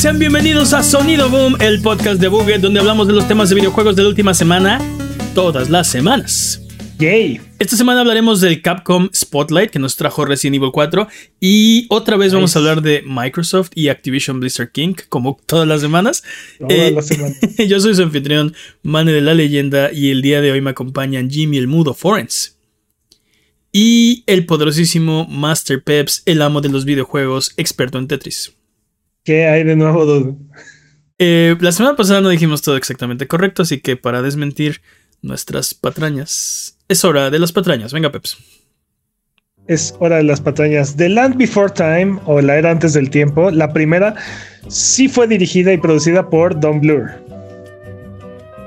Sean bienvenidos a Sonido Boom, el podcast de Buget, donde hablamos de los temas de videojuegos de la última semana, todas las semanas. Yay. Esta semana hablaremos del Capcom Spotlight que nos trajo Resident Evil 4 y otra vez vamos a hablar de Microsoft y Activision Blizzard King, como todas las semanas. Todas Eh, las semanas. Yo soy su anfitrión, Mane de la Leyenda, y el día de hoy me acompañan Jimmy el Mudo Forens. Y el poderosísimo Master Peps, el amo de los videojuegos, experto en Tetris. ¿Qué hay de nuevo, Dudu? Eh, la semana pasada no dijimos todo exactamente correcto, así que para desmentir nuestras patrañas, es hora de las patrañas. Venga, Peps. Es hora de las patrañas. The Land Before Time, o La Era Antes del Tiempo, la primera sí fue dirigida y producida por Don Blur.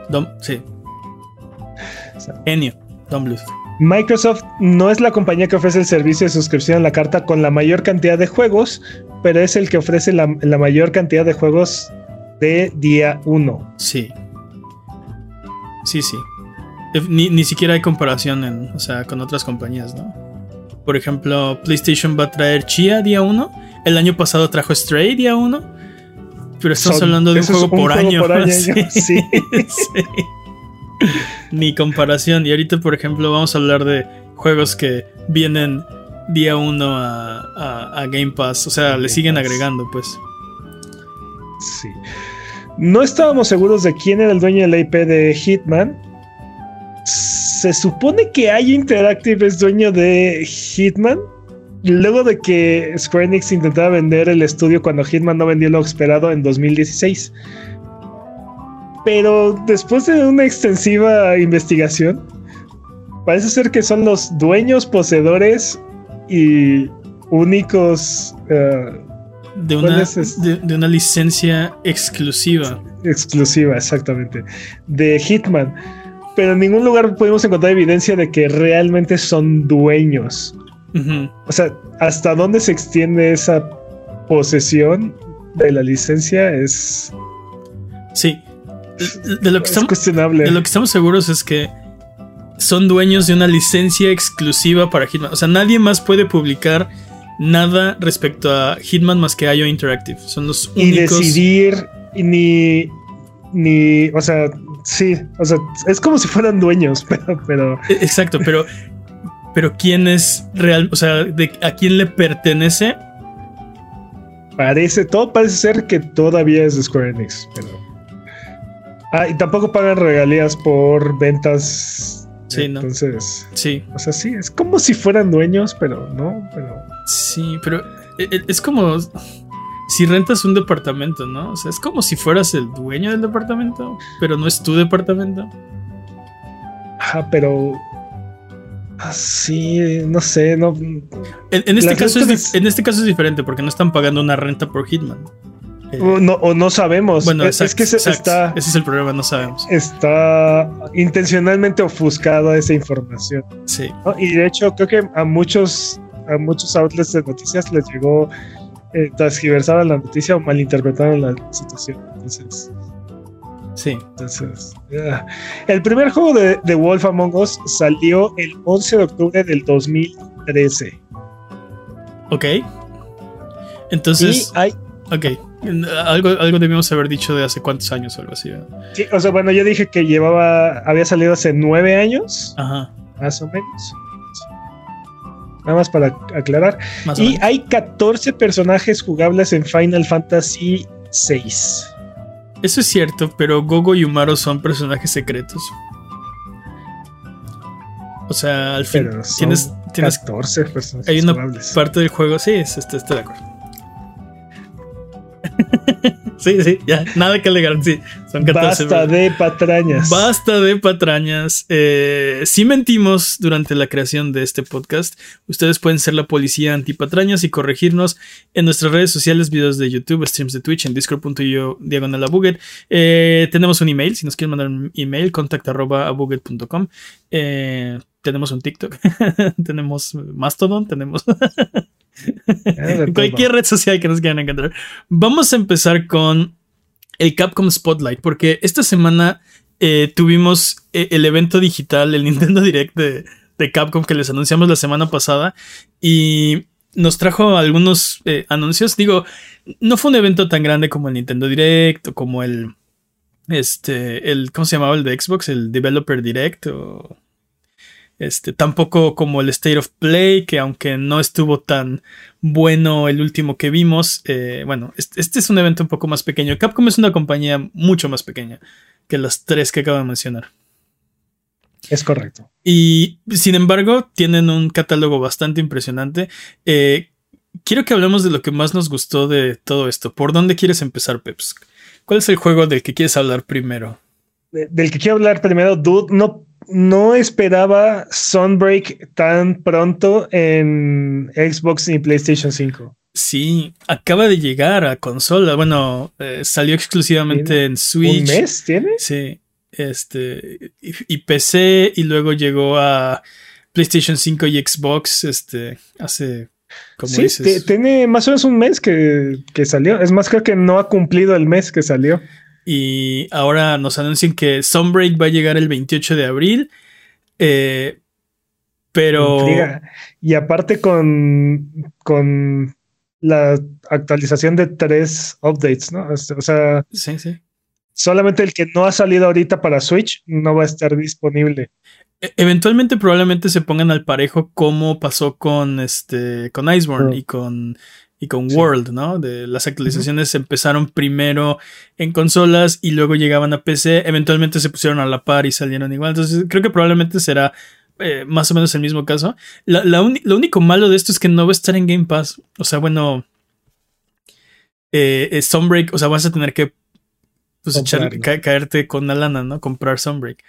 Dom, sí. Enio, Don Bluth. Microsoft no es la compañía que ofrece el servicio de suscripción a la carta con la mayor cantidad de juegos, pero es el que ofrece la, la mayor cantidad de juegos de día 1. Sí. Sí, sí. Ni, ni siquiera hay comparación en, o sea, con otras compañías, ¿no? Por ejemplo, PlayStation va a traer Chia día 1. El año pasado trajo Stray día 1. Pero estamos Son- hablando de un juego, por, juego año. por año, Sí. sí. Sí. Ni comparación. Y ahorita, por ejemplo, vamos a hablar de juegos que vienen día 1 a, a- a Game Pass. O sea, le siguen Pass. agregando, pues. Sí. No estábamos seguros de quién era el dueño de la IP de Hitman. Se supone que hay Interactive es dueño de Hitman. Luego de que Square Enix intentaba vender el estudio cuando Hitman no vendió lo esperado en 2016. Pero después de una extensiva investigación, parece ser que son los dueños, poseedores y únicos eh, De ¿Cuál una, es este? de, de una licencia exclusiva. exclusiva, exactamente, de Hitman. Pero en ningún lugar pudimos encontrar evidencia de que realmente son dueños. O sea, hasta dónde se extiende esa posesión de la licencia es, Sí. De lo, que es estamos, cuestionable. de lo que estamos seguros es que son dueños de una licencia exclusiva para Hitman. O sea, nadie más puede publicar nada respecto a Hitman más que IO Interactive. Son los y únicos. decidir y ni ni, o sea, sí, o sea, es como si fueran dueños, pero, pero E- Exacto, pero. Pero quién es real. O sea, de, a quién le pertenece. parece, todo parece ser que todavía es de Square Enix, pero ah, y tampoco pagan regalías por ventas. Sí, ¿no? Entonces, Sí. o sea, sí, es como si fueran dueños, pero no, pero Sí, pero e- e- es como si rentas un departamento, ¿no? O sea, es como si fueras el dueño del departamento, pero no es tu departamento. ajá, pero así, no sé, no En, en este Las caso es, rentas- dif- en este caso es diferente porque no están pagando una renta por Hitman. O no, o no sabemos. bueno, es, es que se- está ese es el problema, no sabemos. está intencionalmente ofuscada esa información. Sí, ¿no? Y de hecho, creo que a muchos, a muchos outlets de noticias les llegó, eh, transgiversaron la noticia o malinterpretaron la situación. Entonces, sí. entonces ah. el primer juego de, de Wolf Among Us salió el 11 de octubre del 2013. Ok. Entonces, y hay, ok. Algo, algo debimos haber dicho de hace cuántos años o algo así. ¿verdad? sí, o sea, bueno, yo dije que llevaba, había salido hace nueve años, Ajá. más o menos. Nada más para aclarar. Más Y hay 14 personajes jugables en Final Fantasy VI. Eso es cierto, pero Gogo y Umaro son personajes secretos. O sea, al fin tienes, tienes 14 personajes hay una jugables. parte del juego. Sí, es- estoy, estoy de acuerdo. sí, sí, ya, nada que alegar. Sí, son 14. Basta de patrañas. Basta de patrañas. Eh, si mentimos durante la creación de este podcast, ustedes pueden ser la policía antipatrañas y corregirnos en nuestras redes sociales, videos de YouTube, streams de Twitch, en discord.io diagonal a Buget. Eh, tenemos un email, si nos quieren mandar un email, contact arroba abuget.com. Eh, tenemos un TikTok, tenemos Mastodon, tenemos Cualquier red social que nos quieran encontrar. Vamos a empezar con el Capcom Spotlight, porque esta semana eh, tuvimos eh, el evento digital, el Nintendo Direct de, de Capcom que les anunciamos la semana pasada. Y nos trajo algunos eh, anuncios. Digo, no fue un evento tan grande como el Nintendo Direct o como el. Este. El, ¿Cómo se llamaba el de Xbox? El Developer Direct. O, este, tampoco como el State of Play, que aunque no estuvo tan bueno el último que vimos, eh, bueno, este, este, es un evento un poco más pequeño. Capcom es una compañía mucho más pequeña que las tres que acabo de mencionar. Es correcto. Y sin embargo, tienen un catálogo bastante impresionante. Eh, quiero que hablemos de lo que más nos gustó de todo esto. ¿Por dónde quieres empezar, Peps? ¿Cuál es el juego del que quieres hablar primero? del que quiero hablar primero, Dude, no, no esperaba Sunbreak tan pronto en Xbox y PlayStation 5. Sí, acaba de llegar a consola. Bueno, eh, salió exclusivamente en Switch. ¿Un mes tiene? Sí. Este. Y, PC. Y luego llegó a PlayStation 5 y Xbox. Este. Hace. Como sí, tiene más o menos un mes que, que, salió. Es más, creo que no ha cumplido el mes que salió. Y ahora nos anuncian que Sunbreak va a llegar el 28 de abril. Eh, pero. Y aparte con. con la actualización de tres updates, ¿no? O sea, sí, sí. solamente el que no ha salido ahorita para Switch no va a estar disponible. E, eventualmente probablemente se pongan al parejo como pasó con este con Iceborne y con y con World, ¿no? De las actualizaciones empezaron primero en consolas y luego llegaban a PC, eventualmente se pusieron a la par y salieron igual. Entonces creo que probablemente será eh, más o menos el mismo caso. lo único malo de esto es que no va a estar en Game Pass. O sea, bueno. Eh, Sunbreak, o sea, vas a tener que pues, caerte con la lana, ¿no? Comprar Sunbreak.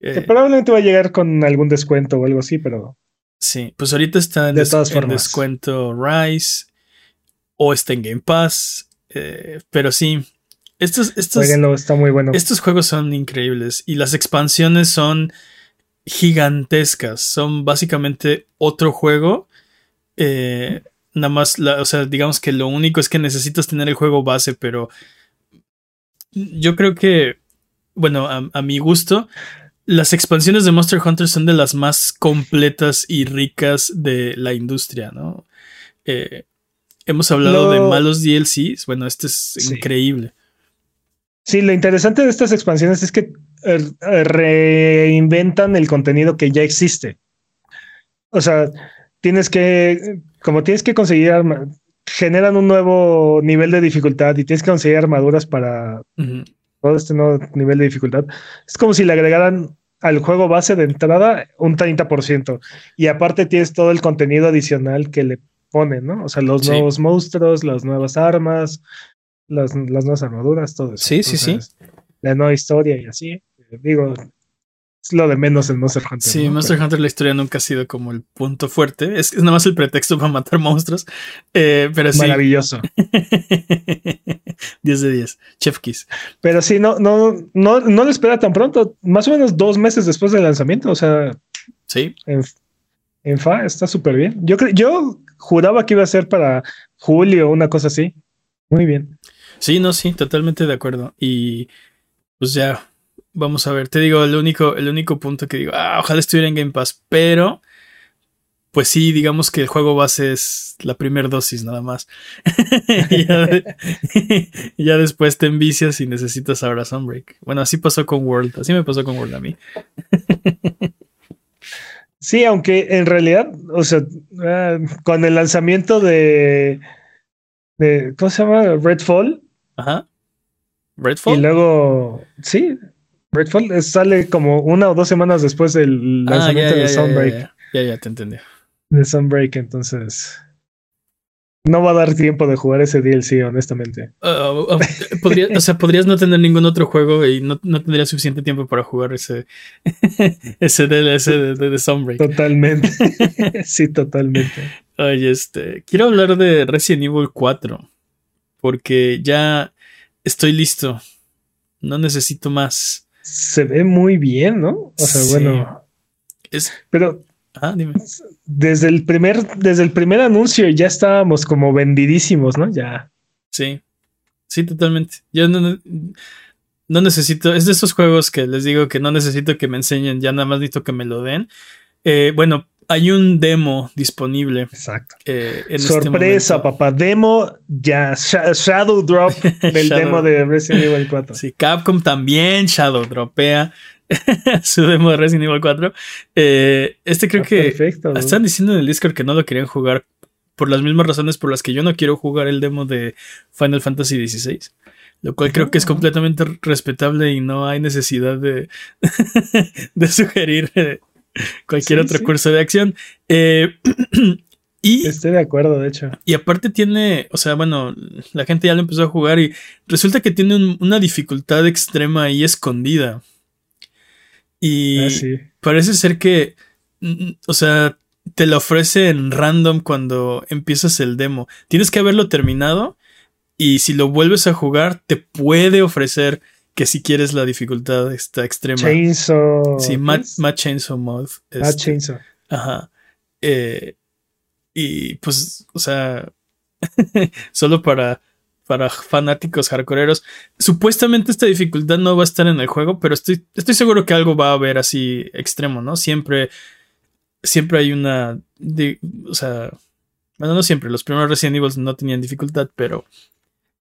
Eh, probablemente va a llegar con algún descuento o algo así, pero. Sí, pues ahorita está en, descuento Rise o está en Game Pass. Eh, pero sí, estos, estos, está muy bueno. estos juegos son increíbles y las expansiones son gigantescas. Son básicamente otro juego. Eh, nada más, o sea, digamos que lo único es que necesitas tener el juego base, pero yo creo que, bueno, a, mi gusto, las expansiones de Monster Hunter son de las más completas y ricas de la industria, ¿no? Eh, hemos hablado de malos DLCs, bueno, este es increíble. Sí, lo interesante de estas expansiones es que eh, reinventan el contenido que ya existe. O sea, tienes que, como tienes que conseguir generan un nuevo nivel de dificultad y tienes que conseguir armaduras para todo este nuevo nivel de dificultad. Es como si le agregaran al juego base de entrada un 30%. Y aparte tienes todo el contenido adicional que le ponen, ¿no? O sea, los nuevos monstruos, las nuevas armas, las, nuevas armaduras, todo eso. Sí, sí, sí. La nueva historia y así. Digo, es lo de menos en Monster Hunter. Sí, Monster Hunter la historia nunca ha sido como el punto fuerte. Es, nada más el pretexto para matar monstruos. Eh, pero sí. Maravilloso. 10 de 10. Chef Kiss. Pero sí, no, no, no, no lo espera tan pronto. Más o menos dos meses después del lanzamiento. O sea. Sí. En, en FA está súper bien. Yo, yo juraba que iba a ser para julio una cosa así. Muy bien. Sí, no, sí, totalmente de acuerdo. Y pues ya, vamos a ver. Te digo, el único, el único punto que digo, ah, ojalá estuviera en Game Pass, pero pues sí, digamos que el juego base es la primera dosis nada más. ya, ya, después te envicias y necesitas ahora Sunbreak. Bueno, así pasó con World, así me pasó con World a mí. Sí, aunque en realidad, o sea, ah, con el lanzamiento de, de, ¿cómo se llama? Redfall. Ajá. Redfall. Y luego, sí, Redfall sale como una o dos semanas después del ah, lanzamiento de Sunbreak. Ya, ya, te entendí. De Sunbreak, entonces no va a dar tiempo de jugar ese DLC, honestamente. Ah, o sea, podrías no tener ningún otro juego y no, no tendrías suficiente tiempo para jugar ese, ese DLC de, de, Sunbreak. Totalmente. sí, totalmente. Oye, este, quiero hablar de Resident Evil 4 porque ya estoy listo. No necesito más. Se ve muy bien, ¿no? O sea, bueno. Es, pero Ah, dime. Desde el primer, desde el primer anuncio ya estábamos como vendidísimos, ¿no? Ya. Sí. Sí, totalmente. Yo no, no, necesito. Es de esos juegos que les digo que no necesito que me enseñen, ya nada más necesito que me lo den. Eh, bueno, hay un demo disponible. Exacto. eh, en este Sorpresa, papá. Demo ya. Sha- Shadow Drop del Shadow. demo de Resident Evil 4. Sí, Capcom también Shadow dropea su demo de Resident Evil 4. Eh, este creo Ah, que Perfecto. están diciendo en el Discord que no lo querían jugar por las mismas razones por las que yo no quiero jugar el demo de Final Fantasy XVI. Lo cual creo que es Ah. completamente respetable y no hay necesidad de, de sugerir eh, cualquier Sí, otro sí. curso de acción. Eh, y Estoy de acuerdo, de hecho. y aparte tiene, o sea, bueno, la gente ya lo empezó a jugar y resulta que tiene un- una dificultad extrema ahí escondida. Y Ah, sí. parece ser que, mm, o sea, te lo ofrece en random cuando empiezas el demo. Tienes que haberlo terminado y si lo vuelves a jugar te puede ofrecer que si quieres la dificultad está extrema. Chainsaw. sí, ¿qué Mad? Mad Chainsaw Mode. Ah, este, Chainsaw. Ajá. Eh, y pues, o sea, solo para, para fanáticos hardcoreeros. Supuestamente esta dificultad no va a estar en el juego, pero estoy, estoy seguro que algo va a haber así extremo, ¿no? Siempre, siempre hay una, di- o sea, bueno, no siempre, los primeros Resident Evil no tenían dificultad, pero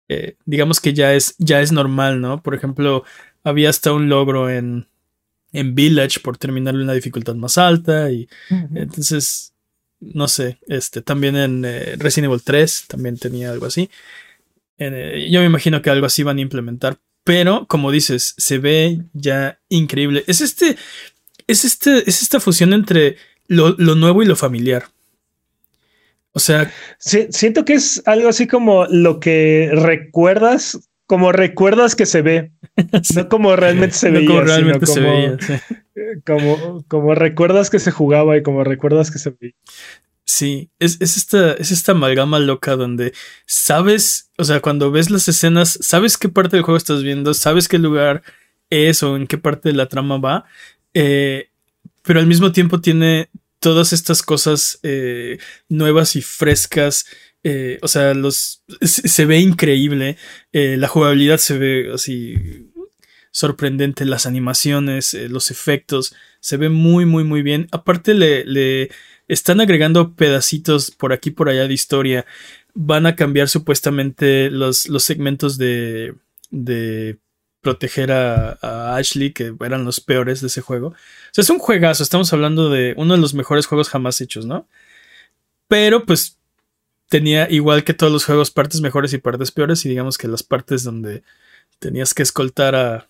eh, digamos que ya es, ya es normal, ¿no? Por ejemplo, había hasta un logro en, en Village por terminarlo en una dificultad más alta y entonces, no sé, este, también en eh, Resident Evil 3 también tenía algo así. En, eh, yo me imagino que algo así van a implementar, pero como dices, se ve ya increíble. Es este, es este, es esta fusión entre lo, lo nuevo y lo familiar. O sea, Sí, siento que es algo así como lo que recuerdas, como recuerdas que se ve, no como realmente se no veía, como realmente sino se como, veía. sí. como, como recuerdas que se jugaba y como recuerdas que se veía. Sí, es, es esta, es esta amalgama loca donde sabes, o sea, cuando ves las escenas, sabes qué parte del juego estás viendo, sabes qué lugar es o en qué parte de la trama va, eh, pero al mismo tiempo tiene todas estas cosas eh, nuevas y frescas. eh, o sea, los se, ve increíble. eh, la jugabilidad se ve así sorprendente. Las animaciones, los efectos. Se ve muy, muy, muy bien. Aparte, le, le están agregando pedacitos por aquí por allá de historia. Van a cambiar supuestamente los, los segmentos de, de proteger a, Ashley, que eran los peores de ese juego. O sea, es un juegazo. Estamos hablando de uno de los mejores juegos jamás hechos, ¿no? Pero pues tenía, igual que todos los juegos, partes mejores y partes peores. Y digamos que las partes donde tenías que escoltar a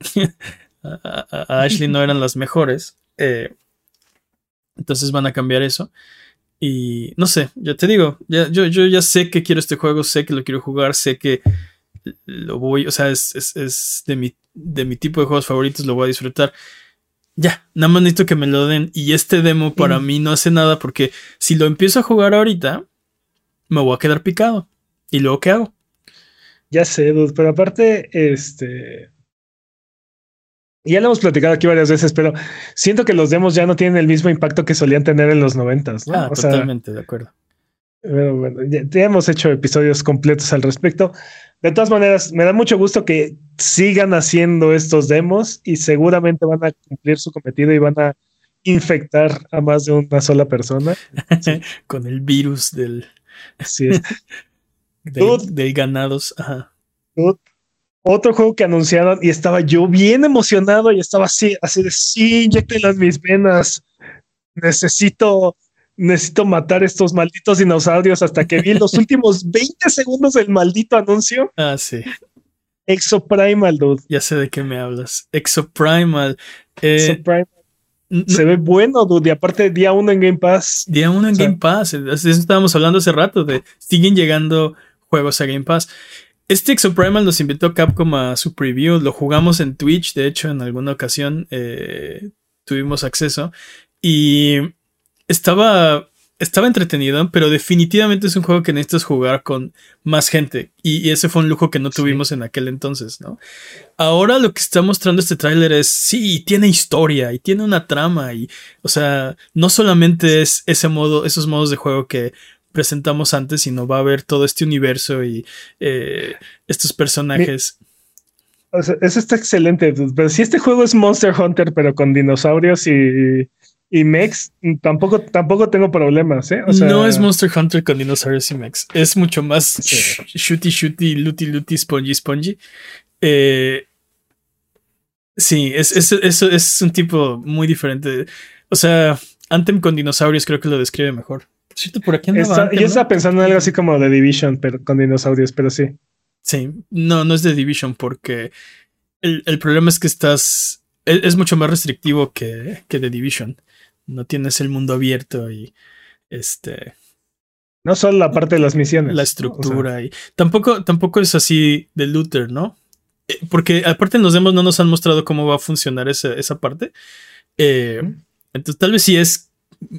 Ashley no eran las mejores. Eh, entonces van a cambiar eso. Y no sé, ya te digo, ya, yo, yo ya sé que quiero este juego, sé que lo quiero jugar, sé que lo voy, o sea, es, es, es de, mi, de mi tipo de juegos favoritos, lo voy a disfrutar. Ya, nada más necesito que me lo den. Y este demo para mm. mí no hace nada porque si lo empiezo a jugar ahorita, me voy a quedar picado. ¿Y luego qué hago? Ya sé, dude, pero aparte, este. Ya lo hemos platicado aquí varias veces, pero siento que los demos ya no tienen el mismo impacto que solían tener en los noventas, ¿no? Ah, o totalmente, sea, de acuerdo. Pero bueno, ya, ya, hemos hecho episodios completos al respecto. De todas maneras, me da mucho gusto que sigan haciendo estos demos y seguramente van a cumplir su cometido y van a infectar a más de una sola persona. Sí. Con el virus del. Es. del, ganados. Ajá. Dude, otro juego que anunciaron y estaba yo bien emocionado y estaba así, así de sí, inyectenlas mis venas. Necesito, necesito matar estos malditos dinosaurios hasta que vi los últimos 20 segundos del maldito anuncio. Ah, sí. Exoprimal, dude. Ya sé de qué me hablas. Exoprimal. Eh, Exoprimal. Se ve bueno, dude. Y aparte, día uno en Game Pass. Día uno en o sea, Game Pass. Eso estábamos hablando hace rato. De siguen llegando juegos a Game Pass. Este Exoprimal nos invitó Capcom a su preview. Lo jugamos en Twitch. De hecho, en alguna ocasión eh, tuvimos acceso. Y estaba, estaba entretenido, pero definitivamente es un juego que necesitas jugar con más gente. Y, y ese fue un lujo que no tuvimos sí. en aquel entonces, ¿no? Ahora lo que está mostrando este tráiler es, sí, tiene historia y tiene una trama. Y, o sea, no solamente es ese modo, esos modos de juego que presentamos antes, sino va a haber todo este universo y eh, estos personajes. O sea, eso está excelente, pero si este juego es Monster Hunter, pero con dinosaurios y, y Mex, tampoco, tampoco tengo problemas, ¿eh? no es Monster Hunter con dinosaurios y Mex. Es mucho más shooty, shooty, looty, looty, spongy, spongy. Eh, sí, es, es, es, un tipo muy diferente. O sea, Anthem con dinosaurios creo que lo describe mejor. por aquí yo estaba pensando en algo así como The Division, pero con dinosaurios, pero sí. Sí, no, no es The Division porque el, el problema es que estás. Es, es, mucho más restrictivo que, que The Division no tienes el mundo abierto y este no solo la parte de las misiones la estructura y tampoco tampoco es así de looter no eh, porque aparte en los demos no nos han mostrado cómo va a funcionar esa, esa parte. Eh, entonces tal vez sí es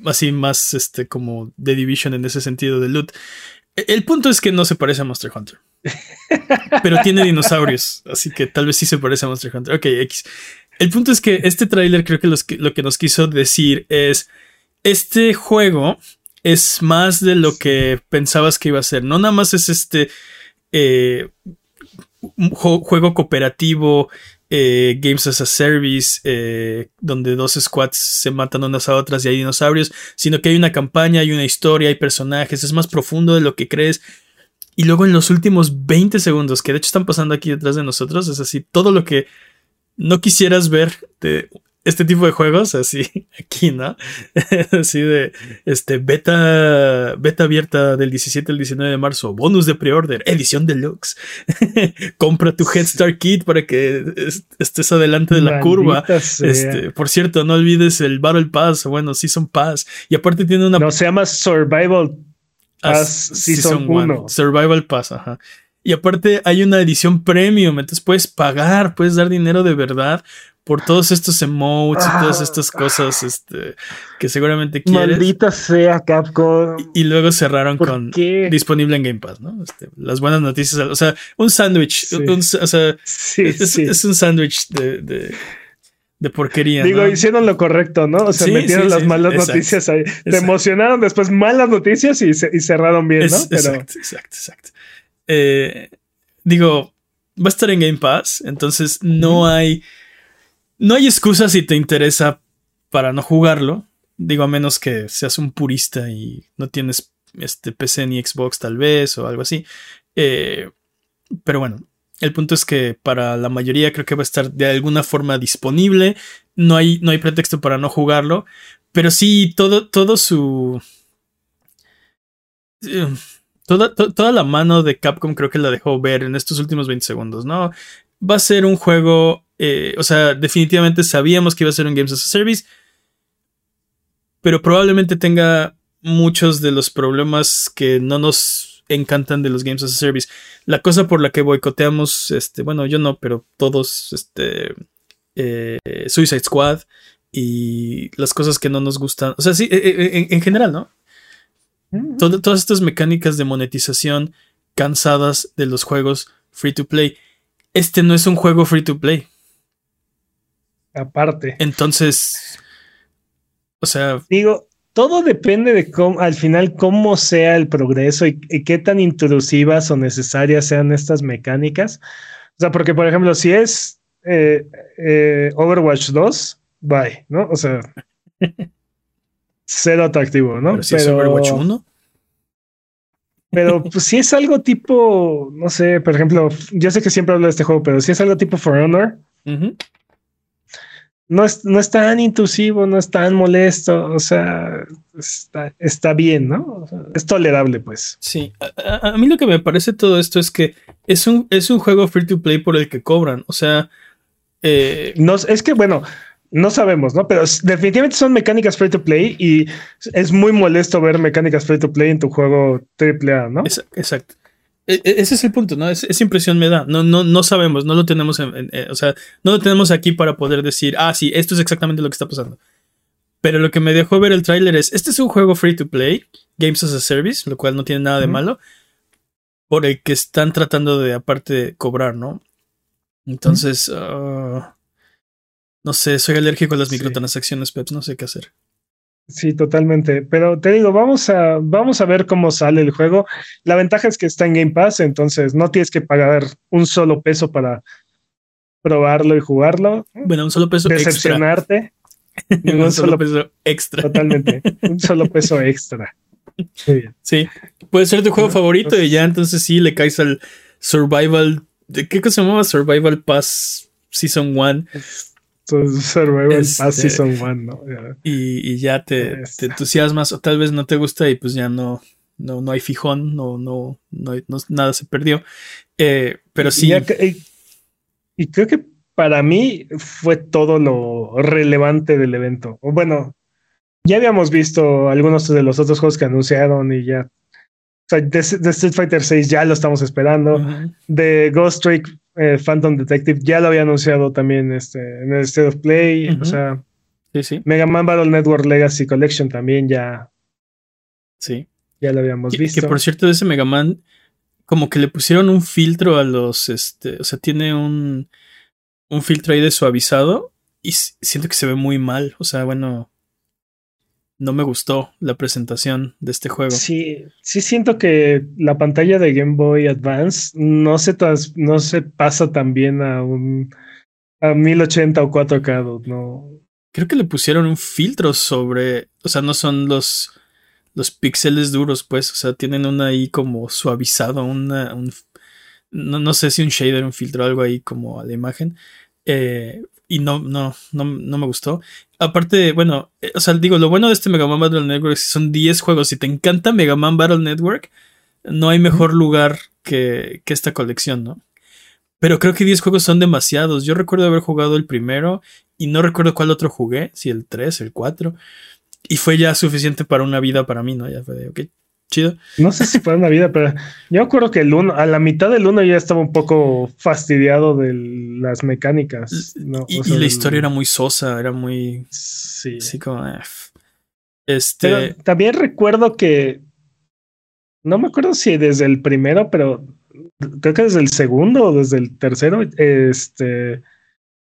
así más este como de division en ese sentido de loot. E, el punto es que no se parece a Monster Hunter. Pero tiene dinosaurios así que tal vez sí se parece a Monster Hunter. Ok X el punto es que este tráiler creo que, lo que nos quiso decir es, este juego es más de lo que pensabas que iba a ser. No nada más es este eh, juego cooperativo, eh, Games as a Service, eh, donde dos squads se matan unas a otras y hay dinosaurios, sino que hay una campaña, hay una historia, hay personajes, es más profundo de lo que crees. Y luego en los últimos 20 segundos, que de hecho están pasando aquí detrás de nosotros, es así, todo lo que no quisieras ver de este tipo de juegos, así aquí, ¿no? así de este beta, beta abierta del 17 al 19 de marzo, bonus de preorder, edición deluxe. Compra tu Head Start Kit para que estés adelante de la curva. Este, por cierto, no olvides el Battle Pass, bueno, Season Pass. Y aparte tiene una. No, se llama Survival Pass Season, 1. Survival Pass, ajá. Y aparte hay una edición premium, entonces puedes pagar, puedes dar dinero de verdad por todos estos emotes y todas estas cosas este, que seguramente quieres. Maldita sea Capcom. Y, luego cerraron con disponible en Game Pass, ¿no? Este, las buenas noticias, o sea, un sándwich, o sea, es, un sándwich de, de, porquería. Digo, hicieron lo correcto, ¿no? O sea, metieron las malas noticias ahí. Te emocionaron después malas noticias y, cerraron bien, ¿no? Exacto, exacto, exacto. Eh, digo, va a estar en Game Pass, entonces no hay. No hay excusa si te interesa para no jugarlo. Digo, a menos que seas un purista y no tienes este PC ni Xbox, tal vez, o algo así. Eh, pero bueno, el punto es que para la mayoría creo que va a estar de alguna forma disponible. No hay, no hay pretexto para no jugarlo. Pero sí, todo, todo su. Eh, Toda, la mano de Capcom creo que la dejó ver en estos últimos 20 segundos, ¿no? Va a ser un juego, eh, o sea, definitivamente sabíamos que iba a ser un Games as a Service, pero probablemente tenga muchos de los problemas que no nos encantan de los Games as a Service. La cosa por la que boicoteamos, este, bueno, yo no, pero todos, este, eh, Suicide Squad y las cosas que no nos gustan, o sea, sí, eh, en general, ¿no? Todas estas mecánicas de monetización cansadas de los juegos free to play. Este no es un juego free to play. Aparte. Entonces, o sea... Digo, todo depende de cómo, al final, cómo sea el progreso y, qué tan intrusivas o necesarias sean estas mecánicas. O sea, porque, por ejemplo, si es eh, eh, Overwatch 2, bye, ¿no? O sea, cero atractivo, ¿no? Pero si es Overwatch 1. Pero pues, si es algo tipo, no sé, por ejemplo, yo sé que siempre hablo de este juego, pero si es algo tipo For Honor, no, es, no es tan intrusivo, no es tan molesto, o sea, está, está bien, ¿no? es tolerable, pues. Sí, a, mí lo que me parece todo esto es que es un, es un juego free to play por el que cobran, o sea... Eh, no, es que, bueno, no sabemos, ¿no? Pero definitivamente son mecánicas free to play y es muy molesto ver mecánicas free to play en tu juego AAA, ¿no? Exacto. E, e, ese es el punto, ¿no? esa impresión me da. No, no, no sabemos, no lo tenemos, en, o sea, no lo tenemos aquí para poder decir, ah, sí, esto es exactamente lo que está pasando. Pero lo que me dejó ver el tráiler es, este es un juego free to play, Games as a Service, lo cual no tiene nada de malo, por el que están tratando de, aparte, cobrar, ¿no? Entonces, uh, no sé, soy alérgico a las microtransacciones, Peps, no sé qué hacer. Sí, totalmente. Pero te digo, vamos a, vamos a ver cómo sale el juego. La ventaja es que está en Game Pass, entonces no tienes que pagar un solo peso para probarlo y jugarlo. Bueno, un solo peso Decepcionarte. un solo peso extra. Totalmente. Un solo peso extra. Muy bien. Sí. Puede ser tu juego favorito y ya entonces sí le caes al Survival. ¿De qué cosa se llamaba? Survival Pass Season 1. Survival Pass este, Season 1, ¿no? Y, ya te, este. te, entusiasmas o tal vez no te gusta y pues ya no, no, no hay fijón, no, no, no, nada se perdió. Eh, pero sí. y creo que para mí fue todo lo relevante del evento. Bueno, ya habíamos visto algunos de los otros juegos que anunciaron y ya. O sea, de, Street Fighter 6 ya lo estamos esperando. De Ghost Trick eh, Phantom Detective ya lo había anunciado también este, en el State of Play. O sea, Mega Man Battle Network Legacy Collection también ya. Sí. Ya lo habíamos visto. Que por cierto, ese Mega Man, como que le pusieron un filtro a los. Este, o sea, tiene un un filtro ahí de suavizado y siento que se ve muy mal. O sea, bueno, no me gustó la presentación de este juego. Sí, sí siento que la pantalla de Game Boy Advance no se, no se pasa tan bien a un a 1080 o 4K, no. Creo que le pusieron un filtro sobre, o sea, no son los los píxeles duros, pues, o sea, tienen una ahí como suavizado, una, un, no, no, sé si un shader, un filtro, algo ahí como a la imagen. Eh, y no, no, no, no, me gustó. Aparte, bueno, eh, o sea, digo, lo bueno de este Mega Man Battle Network es que son 10 juegos. Si te encanta Mega Man Battle Network, no hay mejor lugar que, que esta colección, ¿no? Pero creo que 10 juegos son demasiados. Yo recuerdo haber jugado el primero y no recuerdo cuál otro jugué, si el 3, el 4. Y fue ya suficiente para una vida para mí, ¿no? Ya fue de, ok, chido. No sé si fue una vida, pero yo acuerdo que el uno, a la mitad del uno ya estaba un poco fastidiado de las mecánicas. Y, la historia era muy sosa, era muy. Sí. Así como. Eh, este. también recuerdo que. No me acuerdo si desde el primero, pero creo que desde el segundo o desde el tercero. Este.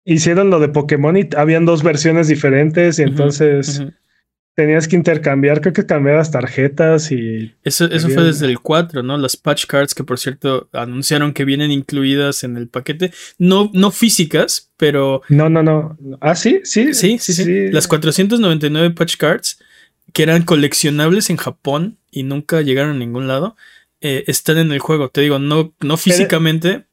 Hicieron lo de Pokémon y habían dos versiones diferentes y entonces tenías que intercambiar, creo que cambiabas tarjetas y... Eso, eso fue desde el 4, ¿no? Las patch cards que por cierto anunciaron que vienen incluidas en el paquete. No, no físicas, pero... No, no, no. Ah, sí, sí. Sí, sí, sí. Las 499 patch cards que eran coleccionables en Japón y nunca llegaron a ningún lado, eh, están en el juego. Te digo, no, no físicamente, pero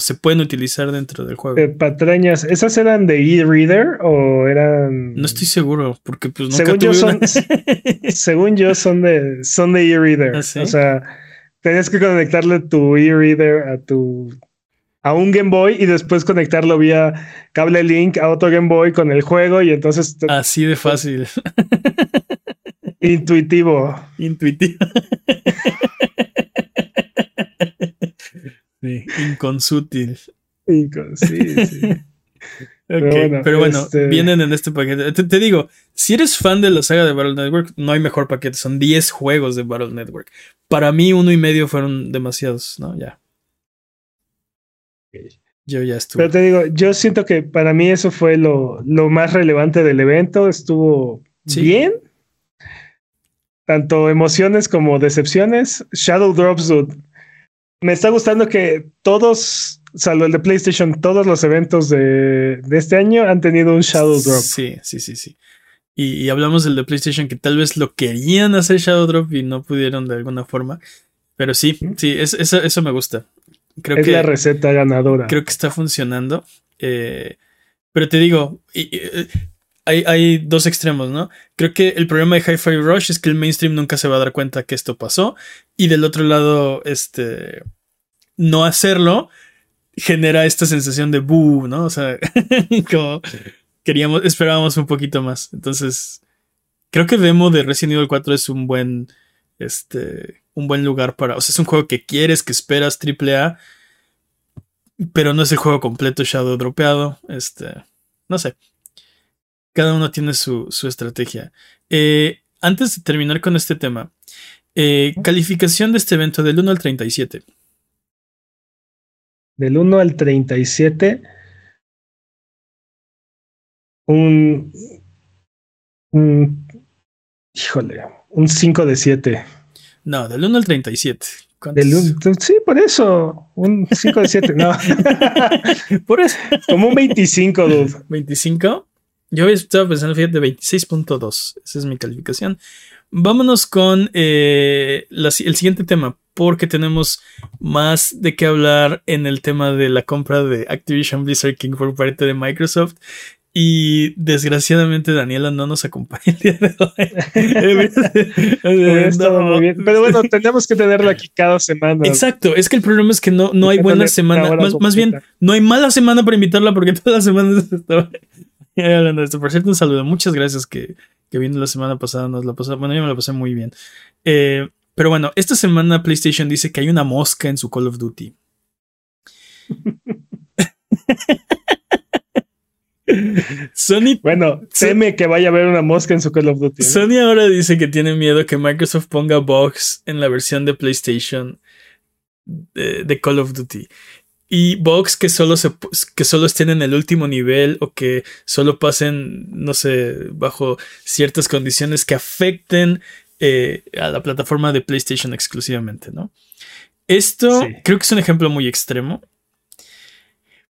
se pueden utilizar dentro del juego. Eh, patrañas, ¿esas eran de e-reader o eran...? No estoy seguro, porque pues nunca según yo son, Según yo son de son de e-reader. ¿Ah, o sea, tenías que conectarle tu e-reader a tu a un Game Boy y después conectarlo vía cable link a otro Game Boy con el juego y entonces... Así de fácil. Intuitivo. Intuitivo. Sí, inconsútil. Inconsútil. pero bueno, este vienen en este paquete. Te, digo, si eres fan de la saga de Battle Network, no hay mejor paquete. Son 10 juegos de Battle Network. Para mí, uno y medio fueron demasiados, ¿no? Ya. Yo ya estuve. Pero te digo, yo siento que para mí eso fue lo, lo más relevante del evento. Estuvo bien. Tanto emociones como decepciones. Shadow Drops me está gustando que todos, salvo el de PlayStation, todos los eventos de, este año han tenido un Shadow Drop. Sí, sí, sí, sí. Y, hablamos del de PlayStation que tal vez lo querían hacer Shadow Drop y no pudieron de alguna forma. Pero sí, sí, eso, eso me gusta. Creo es la receta ganadora. Creo que está funcionando. Eh, pero te digo, eh, hay, dos extremos, ¿no? Creo que el problema de Hi-Fi Rush es que el mainstream nunca se va a dar cuenta que esto pasó. Y del otro lado, este. No hacerlo genera esta sensación de boo, ¿no? O sea, como queríamos, esperábamos un poquito más. Entonces, creo que demo de Resident Evil 4 es un buen. Este. Un buen lugar para. O sea, es un juego que quieres, que esperas, AAA. Pero no es el juego completo Shadow dropeado. Este. No sé. Cada uno tiene su, estrategia. Eh, antes de terminar con este tema, eh, calificación de este evento del 1 al 37. Del 1 al 37. Un, un. Híjole, un 5 de 7. No, del 1 al 37. Del sí, por eso. Un 5 de 7. No. por eso. Como un 25, dude. ¿25? Yo estaba pensando, fíjate, 26.2. Esa es mi calificación. Vámonos con eh, el siguiente tema, porque tenemos más de qué hablar en el tema de la compra de Activision Blizzard King por parte de Microsoft. Y desgraciadamente Daniela no nos acompaña el día de hoy. muy bien. Pero bueno, tenemos que tenerla aquí cada semana. Exacto, es que el problema es que no, no hay buena semana. Más, bien, no hay mala semana para invitarla porque todas las semanas estaba hablando de esto. Por cierto, un saludo. Muchas gracias que, que vino la semana pasada. Nos la pasó, bueno, yo me la pasé muy bien. Eh, pero bueno, esta semana PlayStation dice que hay una mosca en su Call of Duty. Sony. Bueno, teme que vaya a haber una mosca en su Call of Duty. Sony ahora dice que tiene miedo que Microsoft ponga bugs en la versión de PlayStation de, Call of Duty. Y bugs que solo, se, que solo estén en el último nivel o que solo pasen, no sé, bajo ciertas condiciones que afecten eh, a la plataforma de PlayStation exclusivamente, ¿no? Esto creo que es un ejemplo muy extremo.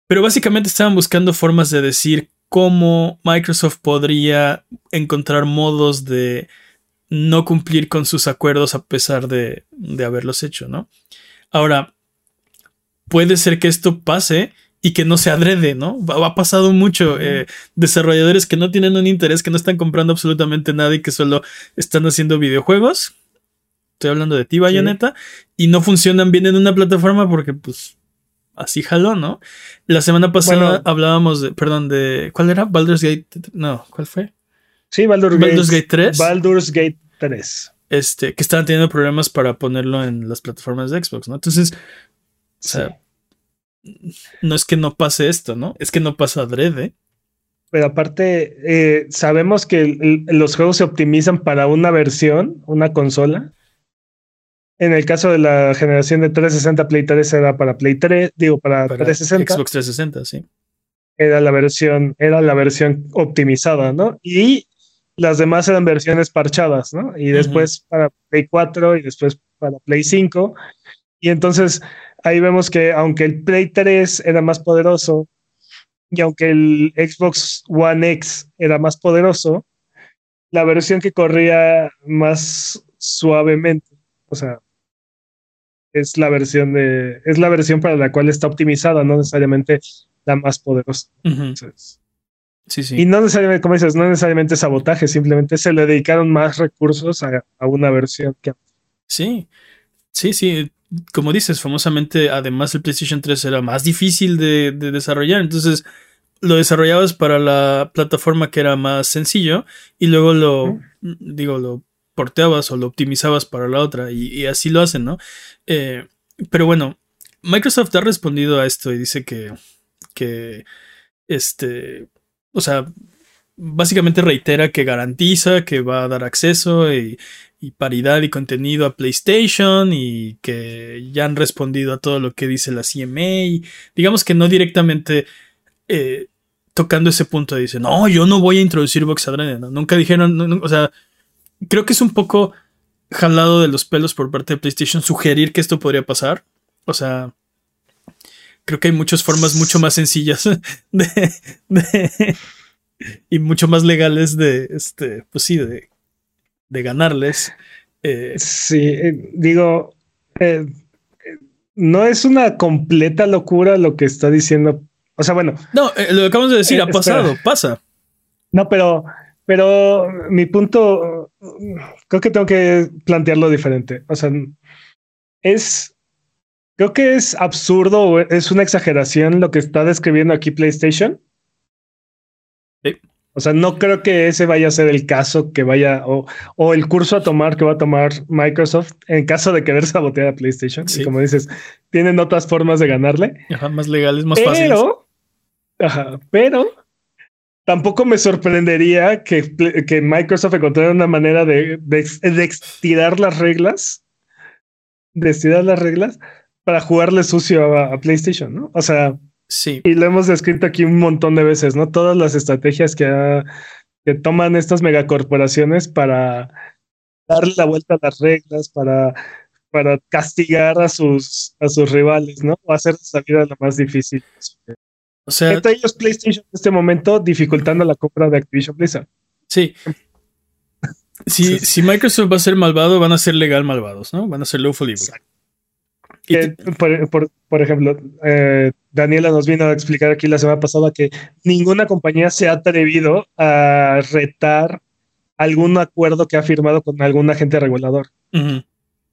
Pero básicamente estaban buscando formas de decir cómo Microsoft podría encontrar modos de no cumplir con sus acuerdos a pesar de, haberlos hecho, ¿no? Ahora, puede ser que esto pase y que no se adrede, ¿no? Ha pasado mucho. Eh, desarrolladores que no tienen un interés, que no están comprando absolutamente nada y que solo están haciendo videojuegos. Estoy hablando de ti, Bayonetta. Y no funcionan bien en una plataforma porque, pues, así jaló, ¿no? La semana pasada hablábamos de, perdón, de, ¿cuál era? Baldur's Gate, no, ¿cuál fue? Sí, Baldur's, Gate, 3. Baldur's Gate 3. Este, que estaban teniendo problemas para ponerlo en las plataformas de Xbox, ¿no? Entonces, o sea, no es que no pase esto, ¿no? Es que no pasa adrede. Pero aparte, eh, sabemos que los juegos se optimizan para una versión, una consola. En el caso de la generación de 360, Play 3 era para Play 3, digo, para, 360. Xbox 360, sí. Era la versión, era la versión optimizada, ¿no? Y las demás eran versiones parchadas, ¿no? Y después para Play 4 y después para Play 5. Y entonces ahí vemos que aunque el Play 3 era más poderoso y aunque el Xbox One X era más poderoso, la versión que corría más suavemente, o sea, es la versión de, es la versión para la cual está optimizada, no necesariamente la más poderosa. sí, sí. Y no necesariamente, como dices, no necesariamente sabotaje, simplemente se le dedicaron más recursos a, una versión que. Sí, sí, sí. Como dices, famosamente, además el PlayStation 3 era más difícil de, de desarrollar, entonces lo desarrollabas para la plataforma que era más sencillo y luego lo, digo, lo porteabas o lo optimizabas para la otra y, así lo hacen, ¿no? Eh, pero bueno, Microsoft ha respondido a esto y dice que, que, este, o sea, básicamente reitera que garantiza que va a dar acceso y, paridad y contenido a PlayStation y que ya han respondido a todo lo que dice la CMA. Y digamos que no directamente eh, tocando ese punto dice, no, yo no voy a introducir Box ¿no? Nunca dijeron, o sea, creo que es un poco jalado de los pelos por parte de PlayStation sugerir que esto podría pasar. O sea, creo que hay muchas formas mucho más sencillas de, y mucho más legales de, este, pues sí, de, de ganarles. Eh, sí, eh, digo, eh, no es una completa locura lo que está diciendo. O sea, bueno. No, lo que acabamos de decir ha pasado, pasa. No, pero pero mi punto, creo que tengo que plantearlo diferente. O sea, es, creo que es absurdo, es una exageración lo que está describiendo aquí PlayStation. Sí. O sea, no creo que ese vaya a ser el caso que vaya o, o, el curso a tomar que va a tomar Microsoft en caso de querer sabotear a PlayStation. Sí. como dices, tienen otras formas de ganarle. Ajá, más legales, más pero, fáciles. Ajá, pero tampoco me sorprendería que, que Microsoft encontrara una manera de, de, estirar las reglas, de estirar las reglas para jugarle sucio a, PlayStation, ¿no? O sea, sí. Y lo hemos descrito aquí un montón de veces, ¿no? Todas las estrategias que, que toman estas megacorporaciones para darle la vuelta a las reglas, para, para castigar a sus, a sus rivales, ¿no? O hacer esa vida lo más difícil. O sea, ellos PlayStation en este momento dificultando la compra de Activision Blizzard. sí. Si, si Microsoft va a ser malvado, van a ser legal malvados, ¿no? Van a ser lawful evil. Exacto. Que, por, por- por ejemplo, eh, Daniela nos vino a explicar aquí la semana pasada que ninguna compañía se ha atrevido a retar algún acuerdo que ha firmado con algún agente regulador,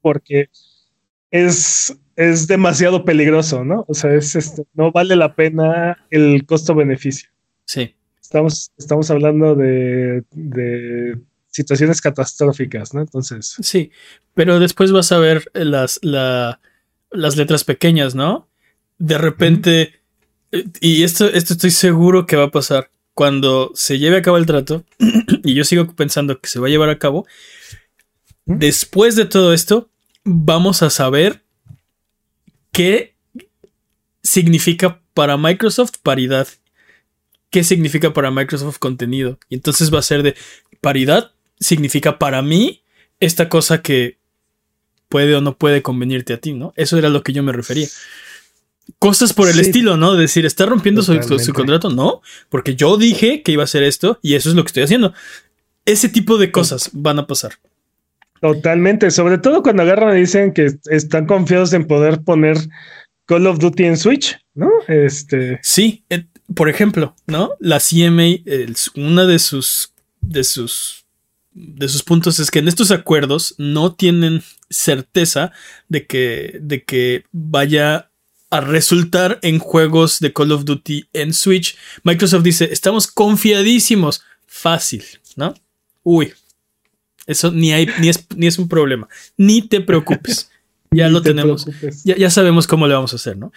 porque es, es demasiado peligroso, ¿no? O sea, es, este, no vale la pena el costo-beneficio. Sí. Estamos, estamos hablando de, de situaciones catastróficas, ¿no? Entonces, Sí, pero después vas a ver las, la- las letras pequeñas, ¿no? De repente, eh, y esto, esto estoy seguro que va a pasar cuando se lleve a cabo el trato, y yo sigo pensando que se va a llevar a cabo, ¿Mm? después de todo esto, vamos a saber qué significa para Microsoft paridad, qué significa para Microsoft contenido, y entonces va a ser de paridad significa para mí esta cosa que puede o no puede convenirte a ti, ¿no? Eso era lo que yo me refería. Cosas por el Sí. estilo, ¿no? Decir, ¿está rompiendo su, su- contrato? No, porque yo dije que iba a hacer esto y eso es lo que estoy haciendo. Ese tipo de cosas van a pasar. totalmente, sobre todo cuando agarran y dicen que están confiados en poder poner Call of Duty en Switch, ¿no? Este, Sí, por ejemplo, ¿no? La CMA, una de sus, de sus, de sus puntos es que en estos acuerdos no tienen certeza de que, de que vaya a resultar en juegos de Call of Duty en Switch. Microsoft dice, estamos confiadísimos. Fácil, ¿no? Uy, eso ni, hay, ni, es, ni es un problema. Ni te preocupes. Ya lo te tenemos ya, ya sabemos cómo le vamos a hacer, ¿no?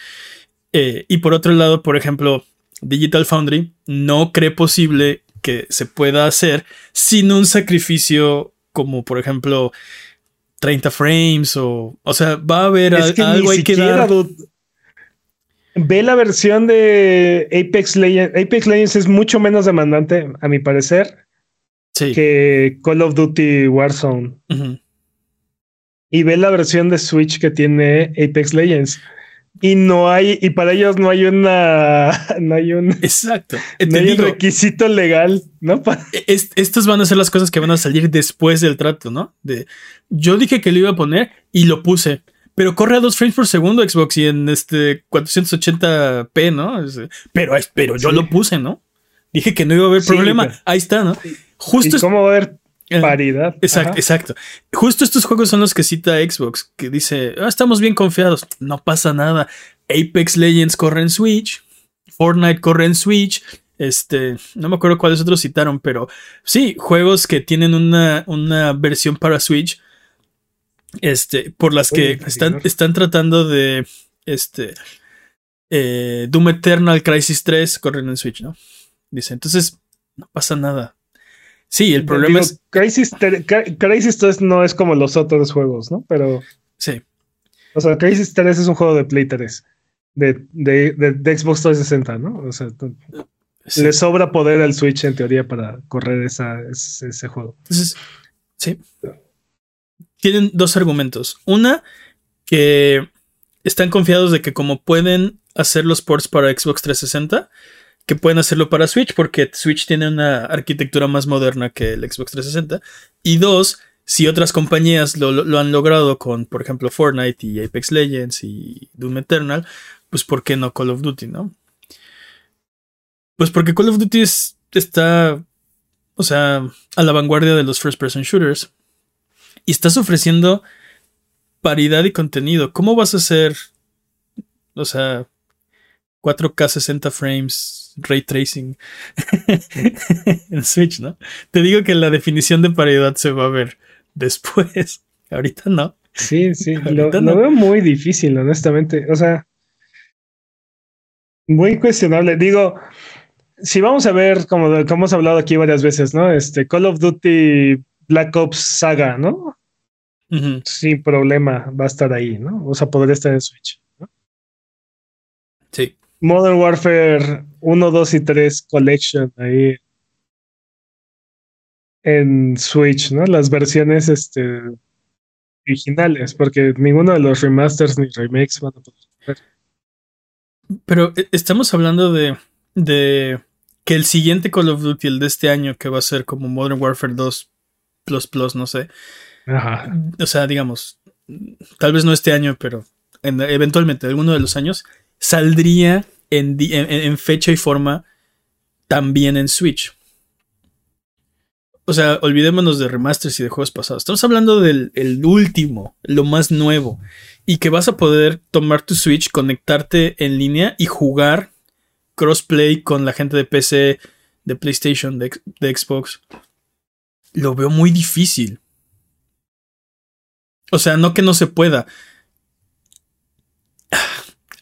Eh, y por otro lado, por ejemplo, Digital Foundry no cree posible que se pueda hacer sin un sacrificio como, por ejemplo, 30 frames o... O sea, va a haber Es que algo hay que dar. Ve la versión de Apex Legends. Apex Legends es mucho menos demandante, a mi parecer, Sí. que Call of Duty Warzone. Y ve la versión de Switch que tiene Apex Legends. Y no hay, y para ellos no hay una, no hay un, Exacto. No un requisito legal, ¿no? Pa- es- estas van a ser las cosas que van a salir después del trato, ¿no? De, yo dije que lo iba a poner y lo puse. Pero corre a dos frames por segundo Xbox y en este 480p, ¿no? Pero, pero yo Sí. lo puse, ¿no? Dije que no iba a haber Sí, problema. pero- Ahí está, ¿no? ¿Y Justo cómo va a haber paridad? Exacto, Ajá. exacto. Justo estos juegos son los que cita Xbox, que dice, "Ah, estamos bien confiados. No pasa nada. Apex Legends corre en Switch, Fortnite corre en Switch. Este, no me acuerdo cuáles otros citaron, pero sí, juegos que tienen una, una versión para Switch. Este, por las que están, están tratando de. Este. eh, Doom Eternal Crisis 3 corren en Switch, ¿no? Dice, entonces, no pasa nada. Sí, el problema Digo, es. Crisis, Crisis 3 no es como los otros juegos, ¿no? Pero, Sí. o sea, Crisis 3 es un juego de Play 3, de, de, de- de Xbox 360, ¿no? O sea, sí. le sobra poder al Switch en teoría para correr esa, ese, ese juego. Entonces, sí. Tienen dos argumentos. Una, que están confiados de que como pueden hacer los ports para Xbox 360, que pueden hacerlo para Switch, porque Switch tiene una arquitectura más moderna que el Xbox 360. Y dos, si otras compañías lo, han logrado con, por ejemplo, Fortnite y Apex Legends y Doom Eternal, pues ¿por qué no Call of Duty, no? Pues porque Call of Duty es- está, o sea, a la vanguardia de los first person shooters. Y estás ofreciendo paridad y contenido. ¿Cómo vas a hacer, o sea, 4K 60 frames, ray tracing en Switch, ¿no? Te digo que la definición de paridad se va a ver después. Ahorita no. Sí, sí, lo, veo muy difícil, honestamente. O sea, muy cuestionable. Digo, si vamos a ver, como, como hemos hablado aquí varias veces, ¿no? Este Call of Duty Black Ops Saga, ¿no? Sin problema va a estar ahí, ¿no? O sea, podría estar en Switch. ¿no? Sí. Modern Warfare 1, 2 y 3 Collection ahí en Switch, ¿no? Las versiones este, originales, porque ninguno de los remasters ni remakes van a poder. Pero eh, estamos hablando de, de que el siguiente Call of Duty, el de este año, que va a ser como Modern Warfare 2 plus plus, no sé. Ajá. O sea, digamos, tal vez no este año, pero en- eventualmente, alguno de los años, saldría en, fecha y forma también en Switch. O sea, olvidémonos de remasters y de juegos pasados. Estamos hablando del el último, lo más nuevo. Y que vas a poder tomar tu Switch, conectarte en línea y jugar crossplay con la gente de PC, de PlayStation, de Xbox. Lo veo muy difícil. O sea, no que no se pueda.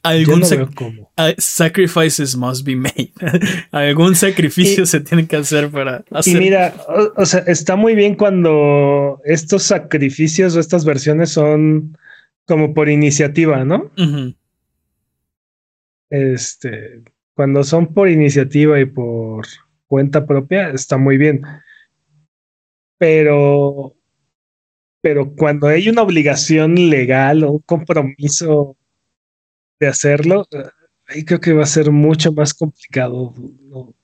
Algún no sac- sacrifices must be made. Algún sacrificio Y- se tiene que hacer para Y hacer. mira, o, o sea, está muy bien cuando estos sacrificios o estas versiones son como por iniciativa, ¿no? Este, cuando son por iniciativa y por cuenta propia, está muy bien. Pero, pero cuando hay una obligación legal o un compromiso de hacerlo, eh, ahí creo que va a ser mucho más complicado. ¿no?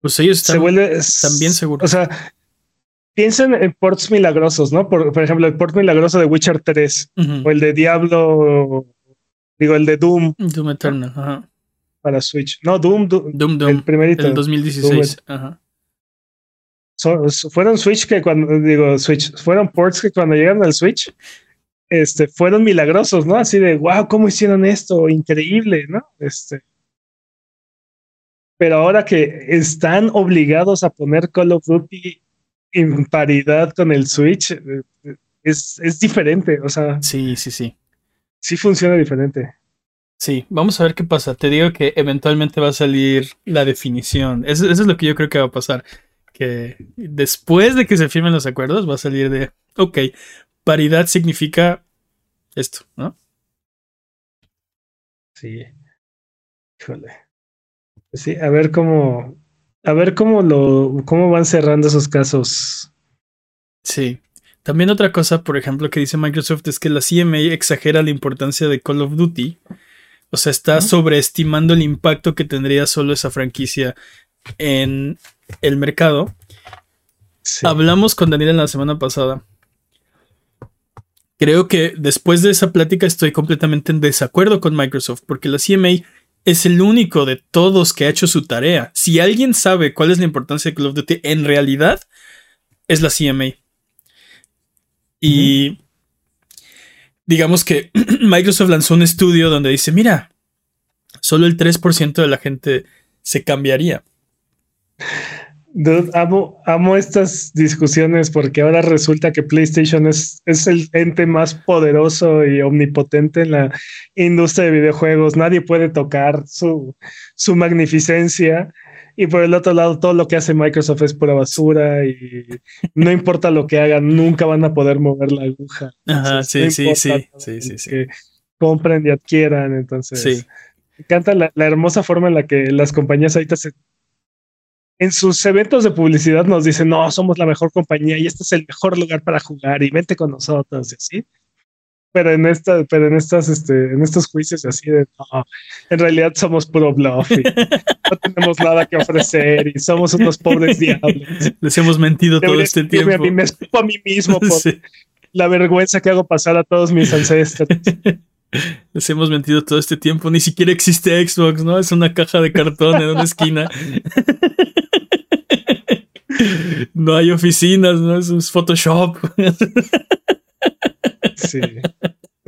Pues ellos Se están. vuelve bien seguros. O sea, piensen en ports milagrosos, ¿no? Por, por ejemplo, el port milagroso de Witcher 3 Ujú, o el de Diablo, digo, el de Doom Doom Eternal. Ajá. para Switch. No, Doom, Doom, Doom Doom. el primerito. El 2016. Ajá. Son- fueron Switch que cuando digo Switch, fueron ports que cuando llegaron al Switch, este, fueron milagrosos, ¿no? Así de wow, ¿cómo hicieron esto? Increíble, ¿no? Este. Pero ahora que están obligados a poner Call of Duty en paridad con el Switch, eh, eh, es, es diferente. O sea, Sí, sí, sí. sí funciona diferente. Sí, vamos a ver qué pasa. Te digo que eventualmente va a salir la definición. Eso, eso es lo que yo creo que va a pasar. Que después de que se firmen los acuerdos va a salir de, ok, paridad significa esto, ¿no? Sí. Híjole. Sí, a ver cómo, a ver cómo lo, cómo van cerrando esos casos. Sí. También otra cosa, por ejemplo, que dice Microsoft es que la CMA exagera la importancia de Call of Duty. O sea, está sobreestimando el impacto que tendría solo esa franquicia en el mercado. Sí. Hablamos con Daniel en la semana pasada. Creo que después de esa plática estoy completamente en desacuerdo con Microsoft porque la CMA es el único de todos que ha hecho su tarea. Si alguien sabe cuál es la importancia de Call of Duty en realidad, es la CMA. Y digamos que Microsoft lanzó un estudio donde dice, mira, solo el 3% de la gente se cambiaría. Dude, amo, amo estas discusiones porque ahora resulta que PlayStation es, es el ente más poderoso y omnipotente en la industria de videojuegos. Nadie puede tocar su, su magnificencia. Y por el otro lado, todo lo que hace Microsoft es pura basura y no importa lo que hagan, nunca van a poder mover la aguja. Ajá, Entonces, sí, no sí, sí, sí, sí, sí. Que compren y adquieran. Entonces, Sí. me encanta la, la hermosa forma en la que las compañías ahorita se en sus eventos de publicidad nos dicen, no, somos la mejor compañía y este es el mejor lugar para jugar y vente con nosotros y así. Pero en esta, pero en estas, este, en estos juicios así de no, en realidad somos puro bluff y no tenemos nada que ofrecer y somos unos pobres diablos. Les hemos mentido todo este tiempo. A mí, me escupo a mí mismo por Sí. la vergüenza que hago pasar a todos mis ancestros. Les hemos mentido todo este tiempo. Ni siquiera existe Xbox, ¿no? Es una caja de cartón en una esquina. No hay oficinas, ¿no? Es Photoshop. Sí.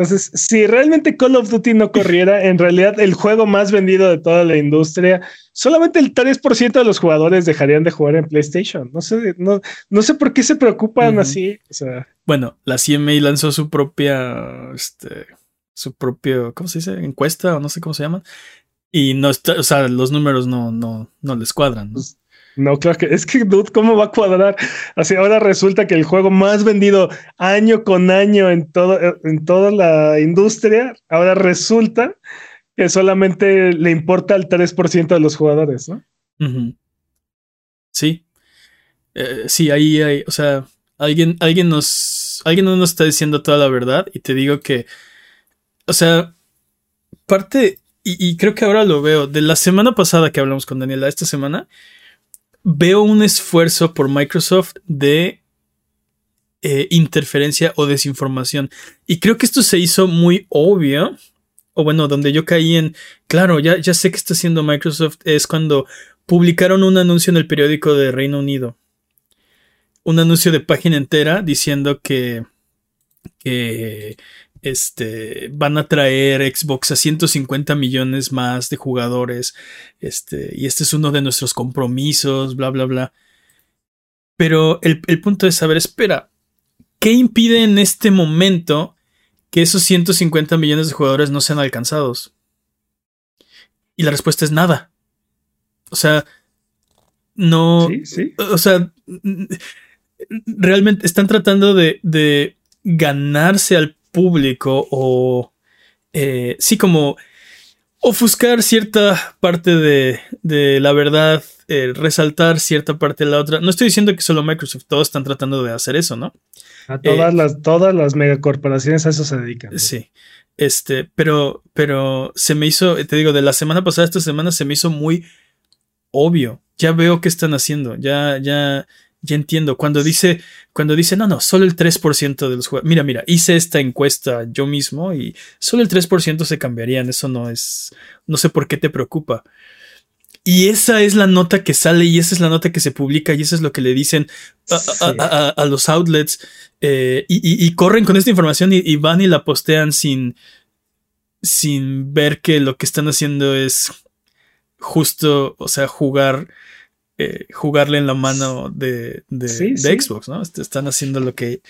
Entonces, si realmente Call of Duty no corriera, en realidad el juego más vendido de toda la industria, solamente el 3% de los jugadores dejarían de jugar en PlayStation. No sé, no, no sé por qué se preocupan así. O sea, Bueno, la CMA lanzó su propia, este, su propio, ¿cómo se dice? Encuesta o no sé cómo se llama. Y no está, o sea, los números no, no, no les cuadran. ¿no? Pues, no, claro que es que, dude, ¿cómo va a cuadrar? Así ahora resulta que el juego más vendido año con año en, todo, en toda la industria, ahora resulta que solamente le importa al 3% de los jugadores, ¿no? Sí. Eh, sí, ahí hay, o sea, alguien, alguien nos, alguien no nos está diciendo toda la verdad y te digo que, o sea, parte, y, creo que ahora lo veo, de la semana pasada que hablamos con Daniela, esta semana, veo un esfuerzo por Microsoft de eh, interferencia o desinformación. Y creo que esto se hizo muy obvio, o bueno, donde yo caí en, claro, ya, ya sé que está haciendo Microsoft, es cuando publicaron un anuncio en el periódico de Reino Unido. Un anuncio de página entera diciendo que, que este, van a traer Xbox a 150 millones más de jugadores. Este, y este es uno de nuestros compromisos, bla, bla, bla. Pero el, punto es saber, espera, ¿qué impide en este momento que esos 150 millones de jugadores no sean alcanzados? Y la respuesta es nada. O sea, no. O sea, realmente están tratando de, de ganarse al público o eh, sí como ofuscar cierta parte de, de la verdad, eh, resaltar cierta parte de la otra. No estoy diciendo que solo Microsoft, todos están tratando de hacer eso, ¿no? A todas, eh, las, todas las megacorporaciones a eso se dedican. Sí. Este, pero, pero se me hizo, te digo, de la semana pasada a esta semana se me hizo muy obvio. Ya veo qué están haciendo. Ya, ya, ya entiendo. Cuando dice, cuando dice, no, no, solo el 3% de los jugadores. Mira, mira, hice esta encuesta yo mismo y solo el 3% se cambiarían. Eso no es, no sé por qué te preocupa. Y esa es la nota que sale y esa es la nota que se publica y eso es lo que le dicen a, los outlets eh, y, corren con esta información y, van y la postean sin, sin ver que lo que están haciendo es justo, o sea, jugar eh, jugarle en la mano de, Xbox, ¿no? Están haciendo lo que.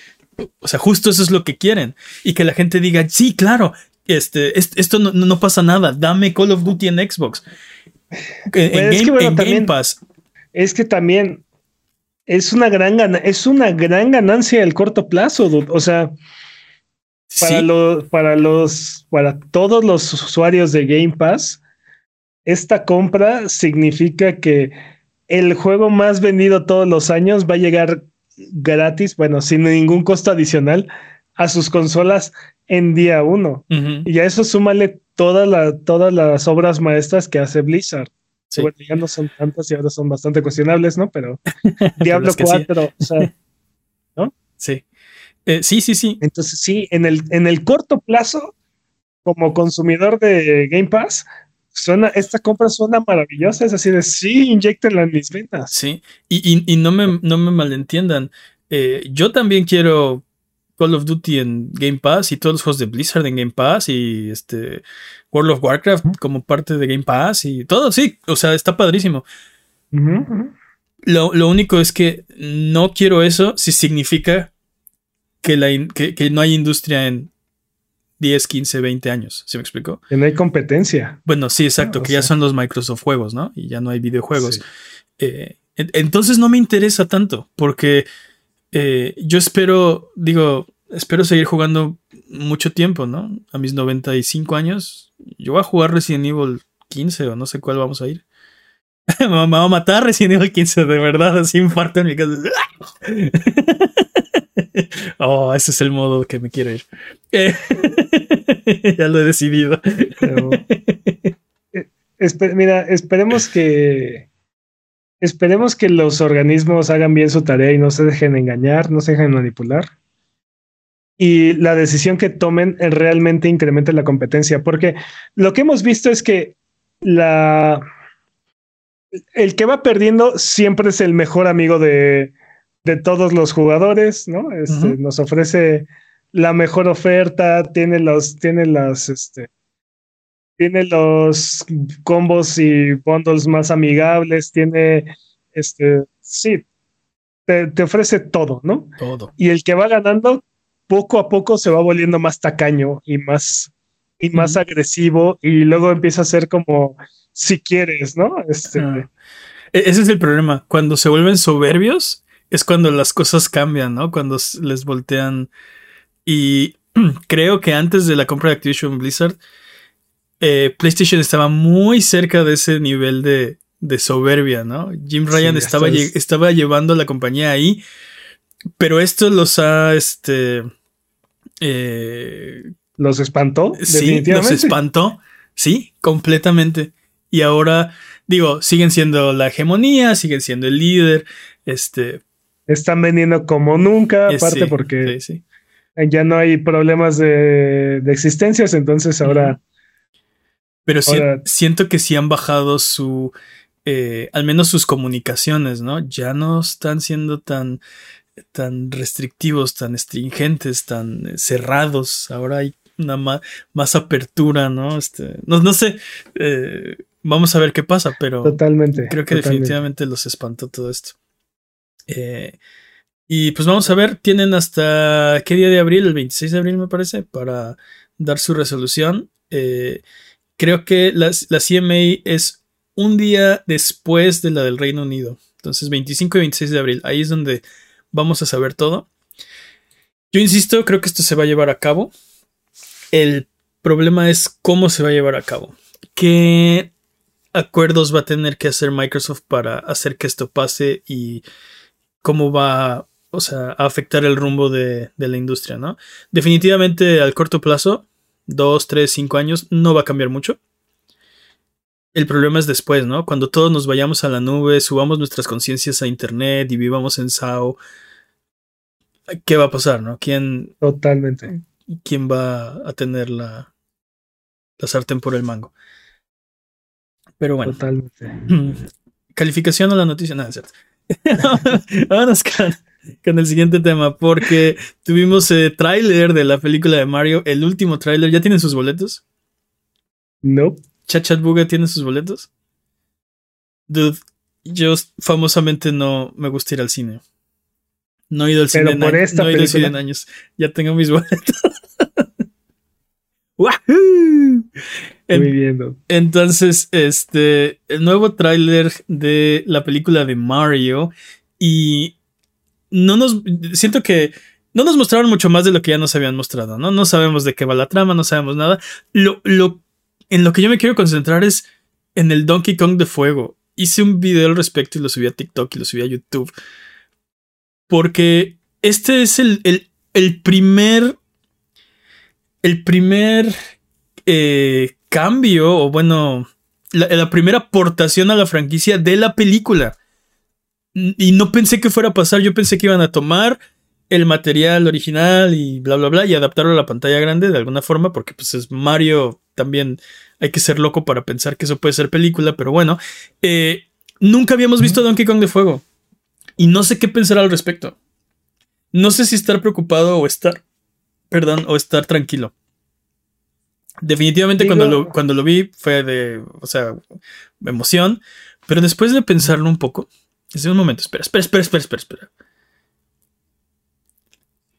O sea, justo eso es lo que quieren. Y que la gente diga, sí, claro, este, esto no, pasa nada. Dame Call of Duty en Xbox. En, Game, Pass. Es que también es una gran es una gran ganancia el corto plazo, o sea, para los, para los, para todos los usuarios de Game Pass, esta compra significa que el juego más vendido todos los años va a llegar gratis, bueno, sin ningún costo adicional a sus consolas en día uno. Y a eso súmale todas las obras maestras que hace Blizzard. Bueno, ya no son tantas y ahora son bastante cuestionables, ¿no? Pero Diablo 4, o sea, ¿no? Sí. Eh, sí, sí, sí. Entonces, sí, en el, en el corto plazo, como consumidor de Game Pass, Suena, esta compra suena maravillosa, es así de sí, inyectenla en mis ventas. Sí, y, no, me, no me malentiendan. Eh, yo también quiero Call of Duty en Game Pass y todos los juegos de Blizzard en Game Pass y este World of Warcraft como parte de Game Pass y todo, sí, o sea, está padrísimo. Lo, único es que no quiero eso si significa que, la que no hay industria en 10, 15, 20 años. ¿Sí me explico? Que no hay competencia. Bueno, sí, exacto, que ya son los Microsoft juegos, ¿no? Y ya no hay videojuegos. Eh, entonces no me interesa tanto, porque eh, yo espero, digo, espero seguir jugando mucho tiempo, ¿no? A mis 95 años, yo voy a jugar Resident Evil 15 o no sé cuál vamos a ir. me va a matar Resident Evil 15, de verdad, así infarto en mi casa. oh, ese es el modo que me quiero ir. ya lo he decidido. Eh, mira, esperemos que. Esperemos que los organismos hagan bien su tarea y no se dejen engañar, no se dejen manipular. Y la decisión que tomen realmente incremente la competencia. Porque lo que hemos visto es que la. El que va perdiendo siempre es el mejor amigo de, de todos los jugadores, ¿no? Este, Nos ofrece la mejor oferta, tiene los, tiene las, este, tiene los combos y bundles más amigables, tiene, este, sí, te, ofrece todo, ¿no? Todo. Y el que va ganando, poco a poco se va volviendo más tacaño y más, y más agresivo, y luego empieza a ser como, si quieres, ¿no? Este, e-, Ese es el problema. Cuando se vuelven soberbios, es cuando las cosas cambian, ¿no? Cuando les voltean. Y creo que antes de la compra de Activision Blizzard, eh, PlayStation estaba muy cerca de ese nivel de, soberbia, ¿no? Jim Ryan estaba, estaba llevando la compañía ahí, pero esto los ha, este... Eh, ¿Los espantó? Sí, los espantó. Sí, completamente. Y ahora, digo, siguen siendo la hegemonía, siguen siendo el líder. Este. Están vendiendo como nunca, eh, aparte porque ya no hay problemas de, existencias, entonces ahora. Pero siento que sí han bajado su. Eh, al menos sus comunicaciones, ¿no? Ya no están siendo tan tan restrictivos, tan estringentes, tan eh, cerrados. Ahora hay una más, apertura, ¿no? Este, no, no sé, eh, vamos a ver qué pasa, pero totalmente, creo que definitivamente los espantó todo esto. Eh, y pues vamos a ver, tienen hasta qué día de abril, el 26 de abril me parece, para dar su resolución. creo que la, la CMA es un día después de la del Reino Unido. Entonces, 25 y 26 de abril. Ahí es donde vamos a saber todo. Yo insisto, creo que esto se va a llevar a cabo. El problema es cómo se va a llevar a cabo. ¿Qué acuerdos va a tener que hacer Microsoft para hacer que esto pase y cómo va o sea, a afectar el rumbo de, de la industria, ¿no? Definitivamente al corto plazo, dos, tres, cinco años, no va a cambiar mucho. El problema es después, ¿no? Cuando todos nos vayamos a la nube, subamos nuestras conciencias a internet y vivamos en SAO. ¿Qué va a pasar, no? ¿Quién. Totalmente. ¿Quién va a tener la, la sartén por el mango? Pero bueno. Totalmente. Calificación a la noticia. Nada, es cierto. Vámonos con, el siguiente tema, porque tuvimos el tráiler de la película de Mario, el último tráiler. ¿Ya tienen sus boletos? No. Chachat Buga tiene sus boletos. Dude, yo famosamente no me gusta ir al cine. No he ido al cine, en, años, no he ido al cine en años. Ya tengo mis boletos. ¡Wahoo! En, entonces, este, el nuevo tráiler de la película de Mario y no nos siento que no nos mostraron mucho más de lo que ya nos habían mostrado, ¿no? No sabemos de qué va la trama, no sabemos nada. Lo, lo en lo que yo me quiero concentrar es en el Donkey Kong de fuego. Hice un video al respecto y lo subí a TikTok y lo subí a YouTube. Porque este es el, el, primer. El primer eh, cambio, o bueno, la, la, primera aportación a la franquicia de la película. Y no pensé que fuera a pasar, yo pensé que iban a tomar el material original y bla, bla, bla, y adaptarlo a la pantalla grande de alguna forma, porque pues es Mario también hay que ser loco para pensar que eso puede ser película, pero bueno, eh, nunca habíamos visto Donkey Kong de Fuego y no sé qué pensar al respecto. No sé si estar preocupado o estar, perdón, o estar tranquilo. Definitivamente cuando, lo, cuando lo vi fue de, o sea, emoción, pero después de pensarlo un poco, desde un momento, espera, espera, espera, espera, espera, espera.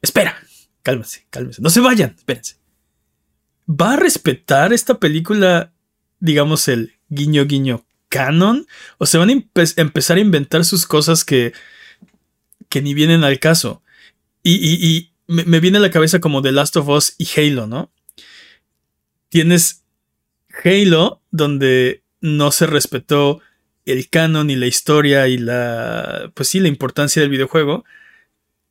Espera, cálmense, cálmense, no se vayan, espérense. ¿Va a respetar esta película, digamos, el guiño guiño canon? ¿O se van a empezar a inventar sus cosas que, que ni vienen al caso? Y, me, me, viene a la cabeza como The Last of Us y Halo, ¿no? Tienes Halo, donde no se respetó el canon y la historia y la, pues sí, la importancia del videojuego.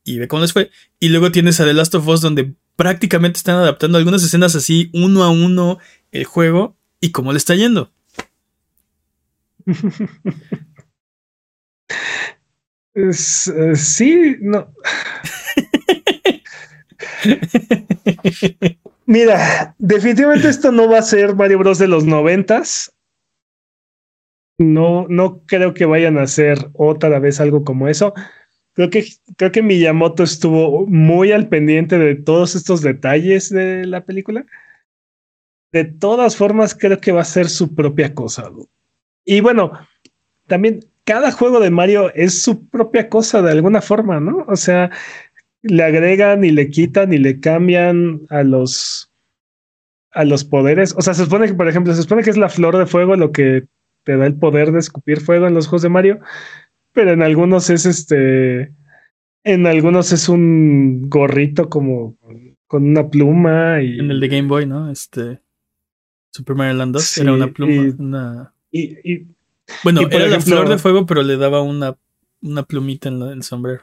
Y ve cómo les fue. Y luego tienes a The Last of Us, donde prácticamente están adaptando algunas escenas así uno a uno el juego y cómo le está yendo. Eh, sí, no. Mira, definitivamente esto no va a ser Mario Bros de los noventas. No, no creo que vayan a hacer otra vez algo como eso. Creo que, creo que Miyamoto estuvo muy al pendiente de todos estos detalles de la película. De todas formas, creo que va a ser su propia cosa. Y bueno, también cada juego de Mario es su propia cosa de alguna forma, ¿no? O sea, le agregan y le quitan y le cambian a los a los poderes. O sea, se supone que, por ejemplo, se supone que es la flor de fuego lo que te da el poder de escupir fuego en los juegos de Mario pero en algunos es este, en algunos es un gorrito como con una pluma y... En el de Game Boy, ¿no? Este, Super Mario Land 2 era una pluma, y, una... Y, bueno, era la flor de fuego, pero le daba una, una plumita en, el sombrero.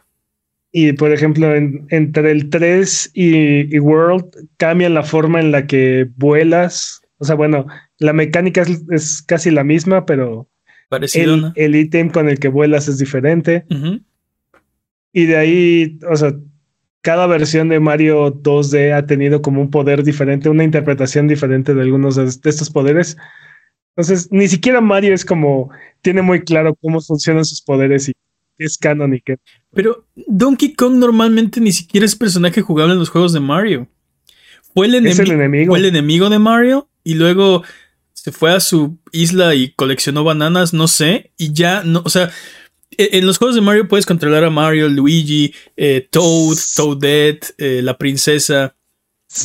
Y por ejemplo, entre el 3 y, y, World cambian la forma en la que vuelas O sea, bueno, la mecánica es, es casi la misma, pero Parecido, el, ¿no? el ítem con el que vuelas es diferente. Y de ahí, o sea, cada versión de Mario 2D ha tenido como un poder diferente, una interpretación diferente de algunos de, de estos poderes. Entonces, ni siquiera Mario es como, tiene muy claro cómo funcionan sus poderes y qué es canon y qué. Pero Donkey Kong normalmente ni siquiera es personaje jugable en los juegos de Mario. Fue el, enemigo. fue el enemigo de Mario y luego se fue a su isla y coleccionó bananas, no sé, y ya no, o sea, e- en los juegos de Mario puedes controlar a Mario, Luigi, eh, Toad, Toadette, eh, la princesa,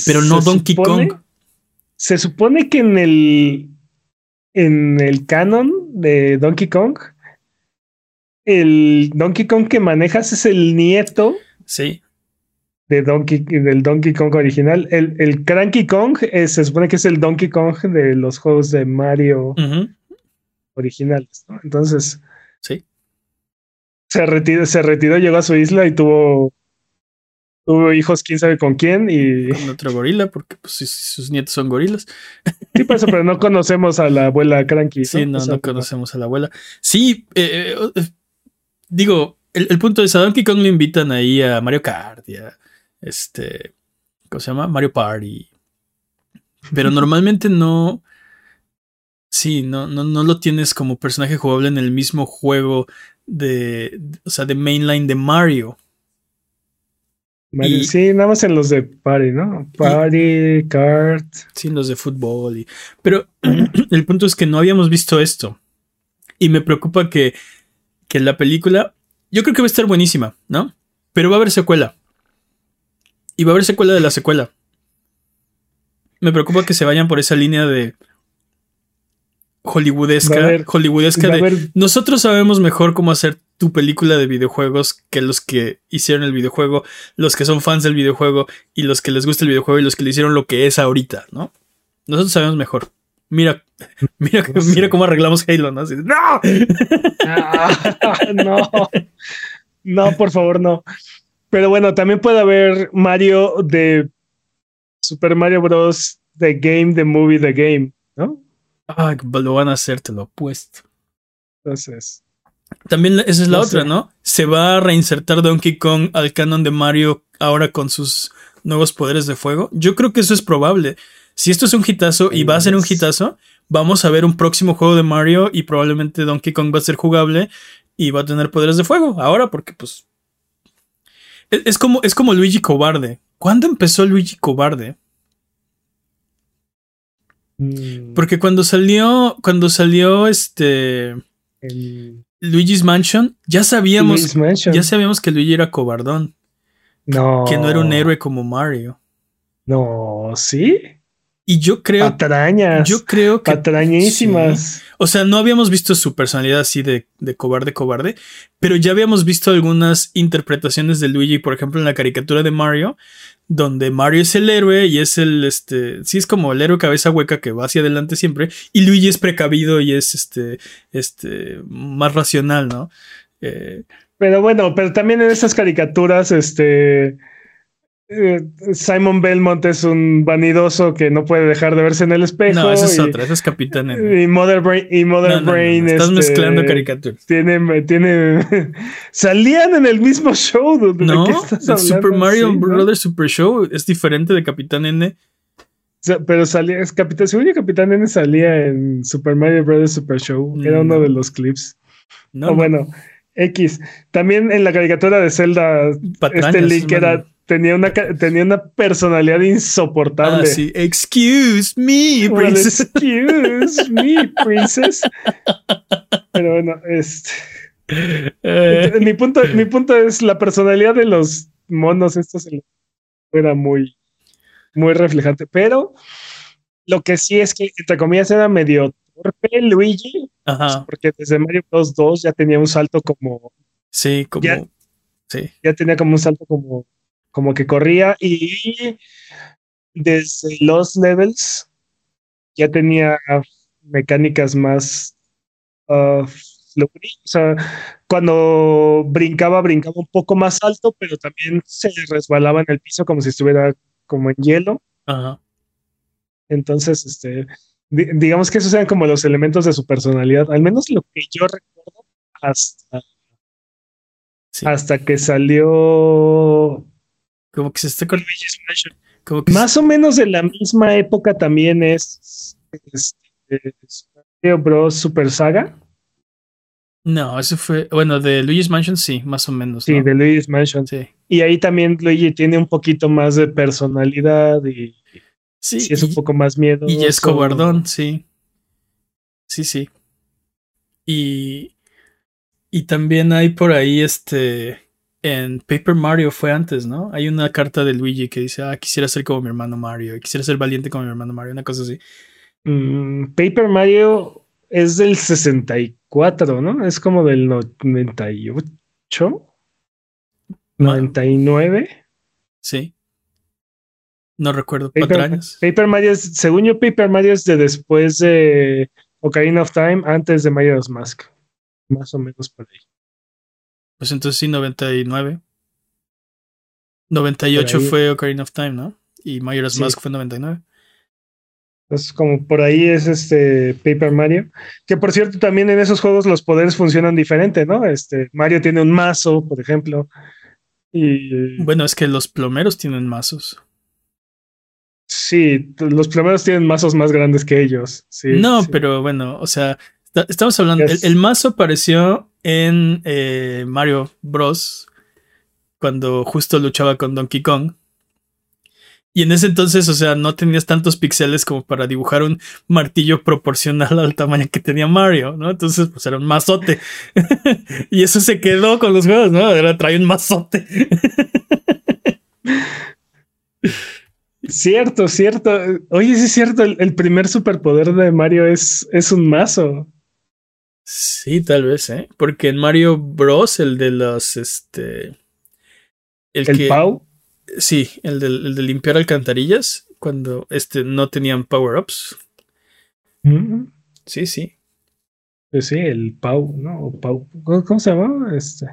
pero no Donkey supone- Kong. Se supone que en el en el canon de Donkey Kong, el Donkey Kong que manejas es el nieto Sí, de Donkey, del Donkey Kong original. El, el Cranky Kong es- se supone que es el Donkey Kong de los juegos de Mario originales. ¿no? Entonces sí. se retiró, se retiró, llegó a su isla y tuvo, tuvo hijos, quién sabe con quién. Y Con otro gorila, porque pues, sus- sus nietos son gorilas. sí, por eso, pero no conocemos a la abuela Cranky. Sí, no, O sea, no conocemos a la abuela. Sí, eh, eh, eh, digo, el, el punto es a Donkey Kong le invitan ahí a Mario Kart y a este, ¿cómo se llama? Mario Party. Pero normalmente no. Sí, no, no, no lo tienes como personaje jugable en el mismo juego de, o sea, de mainline de Mario. Mario- y- sí, nada más en los de Party, ¿no? Party, Kart. Sí, los de fútbol. Y... Pero el punto es que no habíamos visto esto. Y me preocupa que, que la película. Yo creo que va a estar buenísima, ¿no? Pero va a haber secuela. Y va a haber secuela de la secuela. Me preocupa que se vayan por esa línea de. Hollywoodesca. Haber- hollywoodesca de. haber- Nosotros sabemos mejor cómo hacer tu película de videojuegos que los que hicieron el videojuego, los que son fans del videojuego y los que les gusta el videojuego y los que le hicieron lo que es ahorita, ¿no? Nosotros sabemos mejor. Mira, mira, mira cómo arreglamos Halo, ¿no? Así ¡No! Ah, no, no, por favor, no. Pero bueno, también puede haber Mario de Super Mario Bros. The Game, The Movie, The Game, ¿no? Ay, lo van a hacer, te lo apuesto. Entonces, También esa es la No otra, sé. ¿no? Se va a reinsertar Donkey Kong al canon de Mario ahora con sus nuevos poderes de fuego. Yo creo que eso es probable. Si esto es un hitazo y va a ser un hitazo, vamos a ver un próximo juego de Mario y probablemente Donkey Kong va a ser jugable y va a tener poderes de fuego. Ahora, porque pues. Es, es como, es como Luigi Cobarde. ¿Cuándo empezó Luigi Cobarde? mm, Porque cuando salió. Cuando salió este. el Luigi's Mansion, ya sabíamos. Mansion. Ya sabíamos que Luigi era cobardón. no, que no era un héroe como Mario. No, sí. Y yo creo, Patrañas. yo creo que, patrañísimas. o sea, no habíamos visto su personalidad así de, de cobarde, cobarde, pero ya habíamos visto algunas interpretaciones de Luigi, por ejemplo, en la caricatura de Mario, donde Mario es el héroe y es el, este, sí es como el héroe cabeza hueca que va hacia adelante siempre, y Luigi es precavido y es, este, este, más racional, ¿no? Eh, Pero bueno, pero también en esas caricaturas, este Simon Belmont es un vanidoso que no puede dejar de verse en el espejo. no, esa es y, otra, esa es Capitán N. y Mother Brain, y Mother No, no, no, Brain estás este, mezclando caricaturas. Tiene, tiene, salían en el mismo show. dude, ¿de No, qué estás el Super? Mario. Brothers Super Show es diferente de Capitán N. Pero salía, es Capitán, según yo, Capitán N salía en Super Mario Bros. Super Show. Era uno no. de los clips. No, o no, bueno, X. También en la caricatura de Zelda, patrañas, este Link era, tenía, una, tenía una personalidad insoportable. Ah, sí. Excuse me, Well, princess. excuse me, princess. Pero bueno, este, Eh, mi, punto, mi punto es la personalidad de los monos estos en la- era muy, muy reflejante. Pero lo que sí es que, entre comillas, era medio torpe Luigi, Ajá. porque desde Mario Bros. 2 ya tenía un salto como, Sí, como. Ya. Sí. ya tenía como un salto como, como que corría y desde los levels ya tenía mecánicas más uh, fluid. O sea, cuando brincaba, brincaba un poco más alto, pero también se resbalaba en el piso como si estuviera como en hielo. Ajá. Entonces, este, digamos que esos sean como los elementos de su personalidad, al menos lo que yo recuerdo hasta, hasta que salió como que se está con... Más o menos de la misma época también es, Mario Bros. Super Saga. No, eso fue, bueno, de Luigi's Mansion sí, más o menos. Sí, de Luigi's Mansion. Sí. Y ahí también Luigi tiene un poquito más de personalidad y sí, es un poco más miedo. Y es cobardón, sí. Sí, sí. Y, y también hay por ahí este en Paper Mario fue antes, ¿no? Hay una carta de Luigi que dice, ah, quisiera ser como mi hermano Mario, quisiera ser valiente como mi hermano Mario, una cosa así. Mm, Paper Mario es del 64, ¿no? Es como del 98. 99. Sí. No recuerdo. Paper, Paper Mario es, según yo, Paper Mario es de después de Ocarina of Time, antes de Majora's Mask. Más o menos por ahí. Pues entonces sí, 99. 98 fue Ocarina of Time, ¿no? Y Majora's Mask fue 99. Entonces, como por ahí es este Paper Mario. Que por cierto, también en esos juegos los poderes funcionan diferente, ¿no? Este, Mario tiene un mazo, por ejemplo. Y. Bueno, es que los plomeros tienen mazos. Sí, los plomeros tienen mazos más grandes que ellos. no, pero bueno, o sea, estamos hablando. el, mazo apareció en eh, Mario Bros. Cuando justo luchaba con Donkey Kong. Y en ese entonces, o sea, no tenías tantos píxeles como para dibujar un martillo proporcional al tamaño que tenía Mario, ¿no? Entonces, pues era un mazote. y eso se quedó con los juegos, ¿no? Era trae un mazote. cierto, cierto. Oye, sí es cierto, el, el, primer superpoder de Mario es, es un mazo. Sí, tal vez, ¿eh? Porque en Mario Bros, el de los, este... El, Pau. Sí, el de, el de, limpiar alcantarillas, cuando este, no tenían power-ups. Mm. Sí, sí. Pues sí, el Pau, ¿no? Pau, ¿Cómo se llama? Este.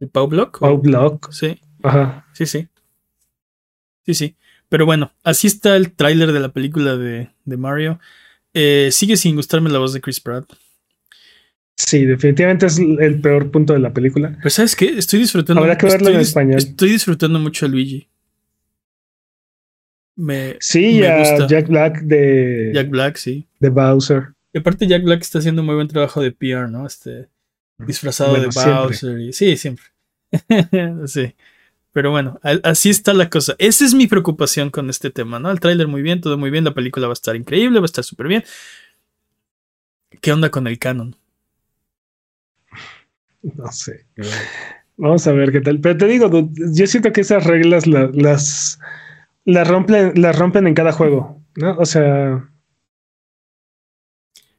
¿El Pau Block? Pau Block. Sí. Ajá. Sí, sí. Sí, sí. Pero bueno, así está el tráiler de la película de, de Mario. Eh, sigue sin gustarme la voz de Chris Pratt. Sí, definitivamente es el peor punto de la película. Pues sabes qué, estoy disfrutando. Habrá que verlo en español. Estoy disfrutando mucho a Luigi. Me, sí, me gusta. Jack Black de. Jack Black, sí. De Bowser. Y aparte, Jack Black está haciendo muy buen trabajo de PR, ¿no? Este. Disfrazado de Bowser. Y, sí, siempre. sí. Pero bueno, así está la cosa. Esa es mi preocupación con este tema, ¿no? El tráiler muy bien, todo muy bien, la película va a estar increíble, va a estar súper bien. ¿Qué onda con el canon? No sé. Vamos a ver qué tal. Pero te digo, yo siento que esas reglas las, las, rompen, las rompen en cada juego, ¿no? O sea,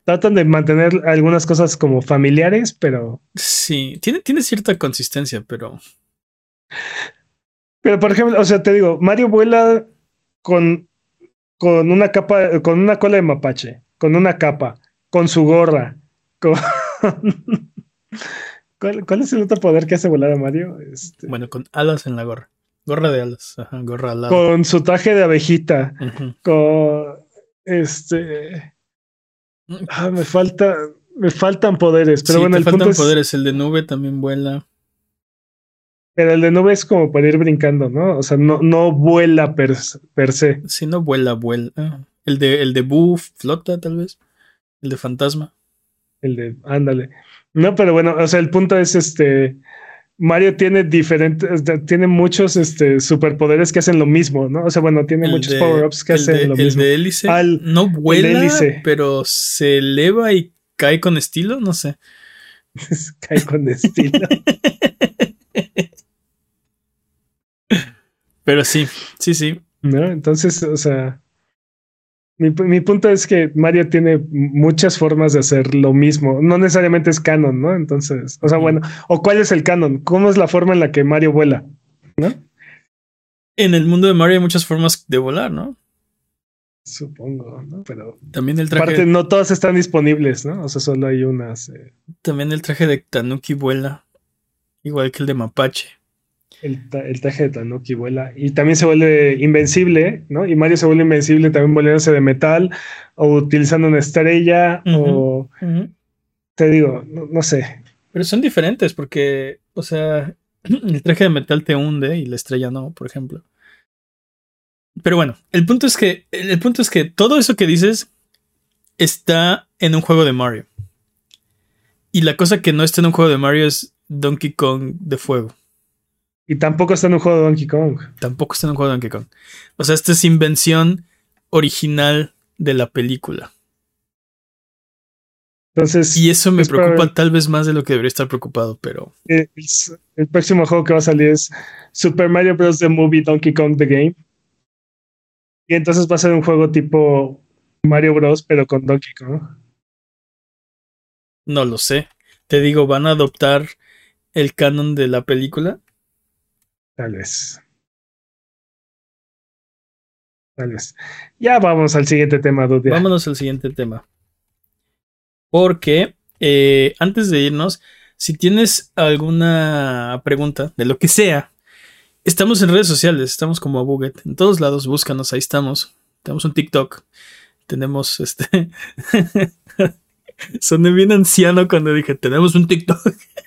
tratan de mantener algunas cosas como familiares, pero... Sí, tiene, tiene cierta consistencia, pero... Pero por ejemplo, o sea, te digo, Mario vuela con, con una capa, con una cola de mapache, con una capa, con su gorra, con... ¿Cuál, es el otro poder que hace volar a Mario? Este... Bueno, con alas en la gorra. Gorra de alas, Ajá, gorra alada. Con su traje de abejita. Con este. Mm. Ah, me falta. Me faltan poderes. Pero bueno, el faltan poderes. El de nube también vuela. Pero el de nube es como para ir brincando, ¿no? O sea, no, no vuela per, per se. Sí, no vuela, vuela. Ah, el de, el de Boo flota, tal vez. El de fantasma. El de, ándale. No, pero bueno, o sea, el punto es este. Mario tiene diferentes, tiene muchos este, superpoderes que hacen lo mismo, ¿no? O sea, bueno, tiene muchos power-ups que hacen lo mismo. El de hélice no vuela, pero se eleva y cae con estilo, no sé. cae con estilo. Pero sí, sí, sí. ¿No? Entonces, o sea, mi, mi, punto es que Mario tiene muchas formas de hacer lo mismo. No necesariamente es canon, ¿no? Entonces, o sea, bueno, o cuál es el canon, cómo es la forma en la que Mario vuela, ¿no? En el mundo de Mario hay muchas formas de volar, ¿no? Supongo, ¿no? Pero también el traje. Aparte, no todas están disponibles, ¿no? O sea, solo hay unas. Eh. También el traje de Tanuki vuela, igual que el de Mapache. El, traje de Tanuki vuela y también se vuelve invencible, ¿no? Y Mario se vuelve invencible también volviéndose de metal o utilizando una estrella o... Te digo, no, sé. Pero son diferentes porque, o sea, el traje de metal te hunde y la estrella no, por ejemplo. Pero bueno, el punto es que, el punto es que todo eso que dices está en un juego de Mario. Y la cosa que no está en un juego de Mario es Donkey Kong de fuego. Y tampoco está en un juego de Donkey Kong. Tampoco está en un juego de Donkey Kong. O sea, esta es invención original de la película. Entonces, y eso me preocupa tal vez más de lo que debería estar preocupado, pero. El, el, próximo juego que va a salir es Super Mario Bros. The Movie Donkey Kong The Game. Y entonces va a ser un juego tipo Mario Bros. pero con Donkey Kong. No lo sé. Te digo, ¿van a adoptar el canon de la película? Tal vez. Tal vez. Ya vamos al siguiente tema, Dudia. Vámonos al siguiente tema. Porque eh, antes de irnos, si tienes alguna pregunta de lo que sea, estamos en redes sociales, estamos como a Buget, en todos lados, búscanos, ahí estamos. Tenemos un TikTok, tenemos este. Soné bien anciano cuando dije, tenemos un TikTok.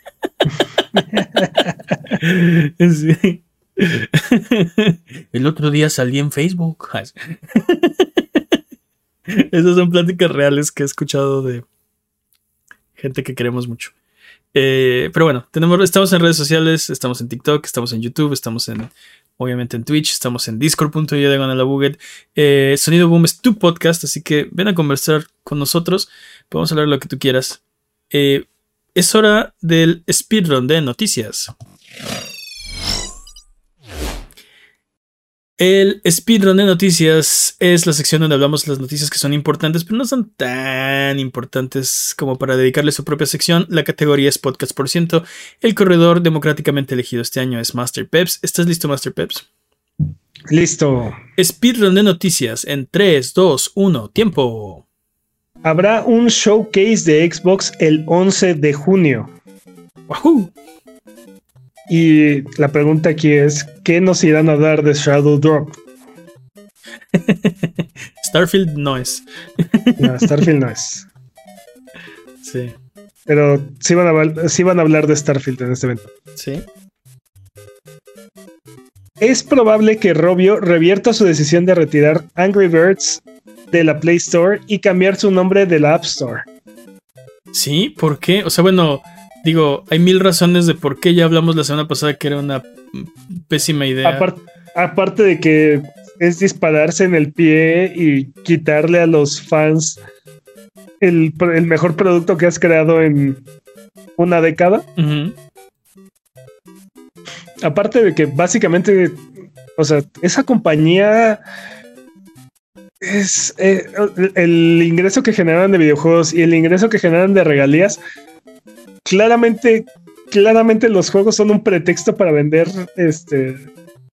El otro día salí en Facebook. Esas son pláticas reales que he escuchado de gente que queremos mucho. Eh, pero bueno, tenemos, estamos en redes sociales, estamos en TikTok, estamos en YouTube, estamos en, obviamente en Twitch, estamos en discord.io de la Buget. Eh, Sonido Boom es tu podcast, así que ven a conversar con nosotros, podemos hablar lo que tú quieras. Eh, es hora del speedrun de noticias. El speedrun de noticias es la sección donde hablamos de las noticias que son importantes, pero no son tan importantes como para dedicarle su propia sección. La categoría es podcast por ciento. El corredor democráticamente elegido este año es Master Peps. ¿Estás listo, Master Peps? Listo. Speedrun de noticias en 3, 2, 1, tiempo. Habrá un showcase de Xbox el 11 de junio. ¡Wahoo! Y la pregunta aquí es, ¿qué nos irán a dar de Shadow Drop? Starfield no es. no, Starfield no es. Sí. Pero sí van, a, sí van a hablar de Starfield en este evento. Sí. Es probable que Robio revierta su decisión de retirar Angry Birds de la Play Store y cambiar su nombre de la App Store. Sí, ¿por qué? O sea, bueno, Digo, hay mil razones de por qué ya hablamos la semana pasada que era una pésima idea. aparte de que es dispararse en el pie y quitarle a los fans el, mejor producto que has creado en una década. Aparte de que básicamente, o sea, esa compañía es eh, el ingreso que generan de videojuegos y el ingreso que generan de regalías claramente, claramente los juegos son un pretexto para vender este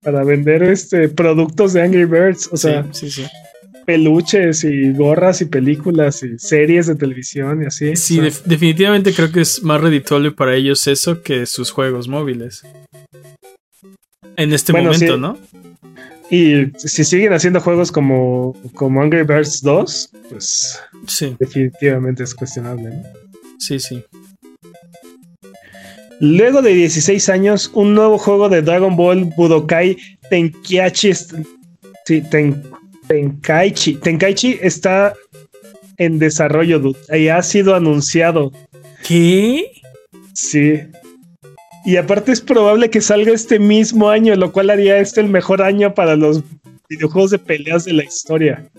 para vender este productos de Angry Birds, o sea, peluches y gorras y películas y series de televisión y así. Sí, definitivamente creo que es más redituable para ellos eso que sus juegos móviles. En este momento, ¿no? Y si siguen haciendo juegos como, como Angry Birds 2, pues sí. definitivamente es cuestionable. ¿no? Sí, sí. Luego de 16 años, un nuevo juego de Dragon Ball Budokai Tenkaichi, Tenkaichi, Tenkaichi está en desarrollo, y ha sido anunciado. ¿Qué? Sí. Y aparte es probable que salga este mismo año, lo cual haría este el mejor año para los videojuegos de peleas de la historia.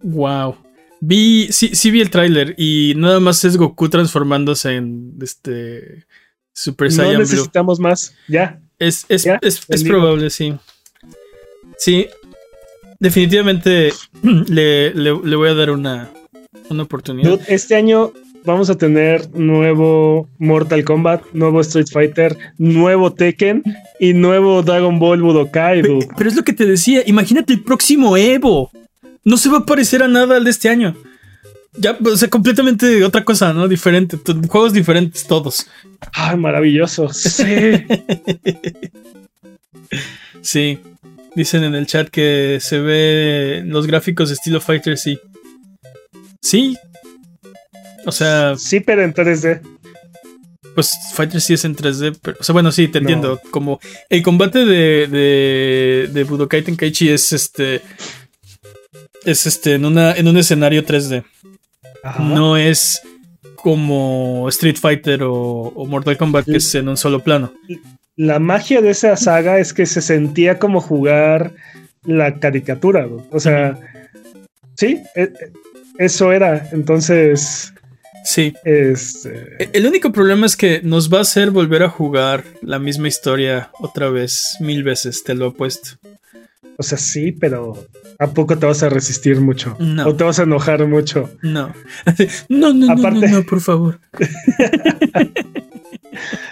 Wow. Vi, sí, sí vi el tráiler y nada más es Goku transformándose en este Super Saiyan No necesitamos más, ya. Es, es, es, probable, sí. Sí, definitivamente le, le, voy a dar una, una oportunidad. este año vamos a tener nuevo Mortal Kombat, nuevo Street Fighter, nuevo Tekken y nuevo Dragon Ball Budokai. pero es lo que te decía, imagínate el próximo Evo no se va a parecer a nada al de este año. Ya, o sea, completamente otra cosa, ¿no? Diferente. Juegos diferentes todos. Ay, maravilloso. Sí. sí. Dicen en el chat que se ve los gráficos de estilo Fighter, sí. Sí. O sea. Sí, pero en 3D. Pues Fighter sí es en 3D, pero, o sea, bueno, sí, te entiendo. Como el combate de, de, de Budokai Tenkaichi es este. Es este, en, una, en un escenario 3D. No es como Street Fighter o, Mortal Kombat, que es en un solo plano. La magia de esa saga es que se sentía como jugar la caricatura. O sea, sí, e, e, eso era. Entonces, Sí. Este... E, el único problema es que nos va a hacer volver a jugar la misma historia otra vez, mil veces, te lo he puesto. O sea, sí, pero ¿a poco te vas a resistir mucho? No. ¿O te vas a enojar mucho? No. No, no, Aparte... no, no, por favor.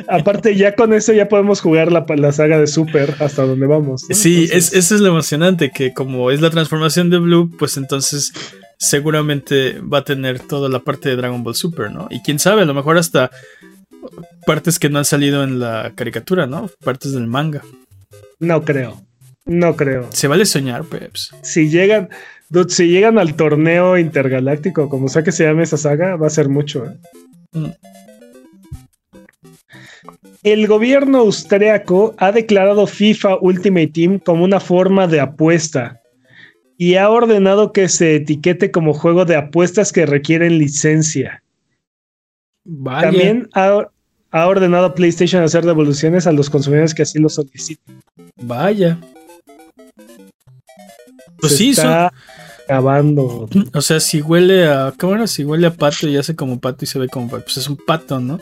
Aparte, ya con eso ya podemos jugar la, la saga de Super hasta donde vamos. Sí, es, eso es lo emocionante, que como es la transformación de Blue, pues entonces seguramente va a tener toda la parte de Dragon Ball Super, ¿no? Y quién sabe, a lo mejor hasta partes que no han salido en la caricatura, ¿no? Partes del manga. No creo. No creo. Se vale soñar, Peps. Si llegan, si llegan al torneo intergaláctico, como sea que se llame esa saga, va a ser mucho. ¿eh? Mm. El gobierno austriaco ha declarado FIFA Ultimate Team como una forma de apuesta y ha ordenado que se etiquete como juego de apuestas que requieren licencia. También ha, ordenado a PlayStation hacer devoluciones a los consumidores que así lo soliciten. Vaya. Pues sí, está acabando. O sea, si huele a. ¿Cómo Si huele a pato y hace como pato y se ve como pato. Pues es un pato, ¿no?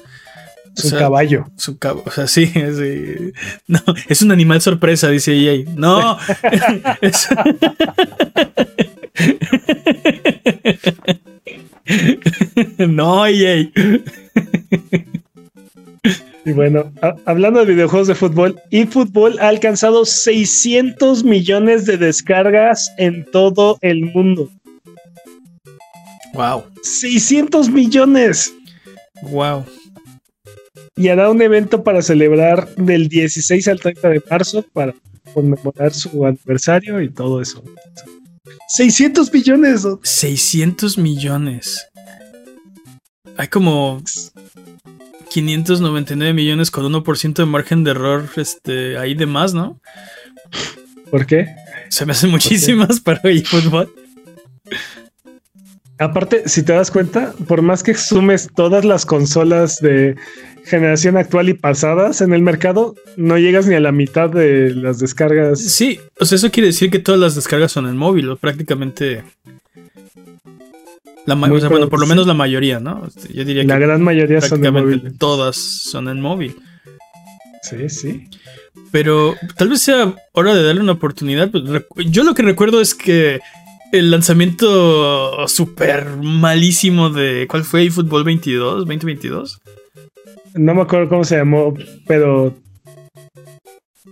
Es un caballo. Es un o sea, sí, es, no, es un animal sorpresa, dice EA. No. no, EA. Y bueno, hablando de videojuegos de fútbol, eFootball ha alcanzado 600 millones de descargas en todo el mundo. Wow. 600 millones. Wow y hará un evento para celebrar del 16 al 30 de marzo para conmemorar su aniversario y todo eso. 600 millones. 600 millones. Hay como 599 millones con 1% de margen de error este, ahí de más, ¿no? ¿Por qué? Se me hacen muchísimas para eFootball. Aparte, si te das cuenta, por más que sumes todas las consolas de generación actual y pasadas en el mercado, no llegas ni a la mitad de las descargas. Sí, o sea, eso quiere decir que todas las descargas son en móvil, o prácticamente. La bueno, por lo menos la mayoría, ¿no? Yo diría que la gran mayoría son en móvil. Todas son en móvil. Sí, sí. Pero tal vez sea hora de darle una oportunidad. Pues, yo lo que recuerdo es que el lanzamiento súper malísimo de. ¿Cuál fue? ¿Fútbol 22? ¿2022? No me acuerdo cómo se llamó, pero.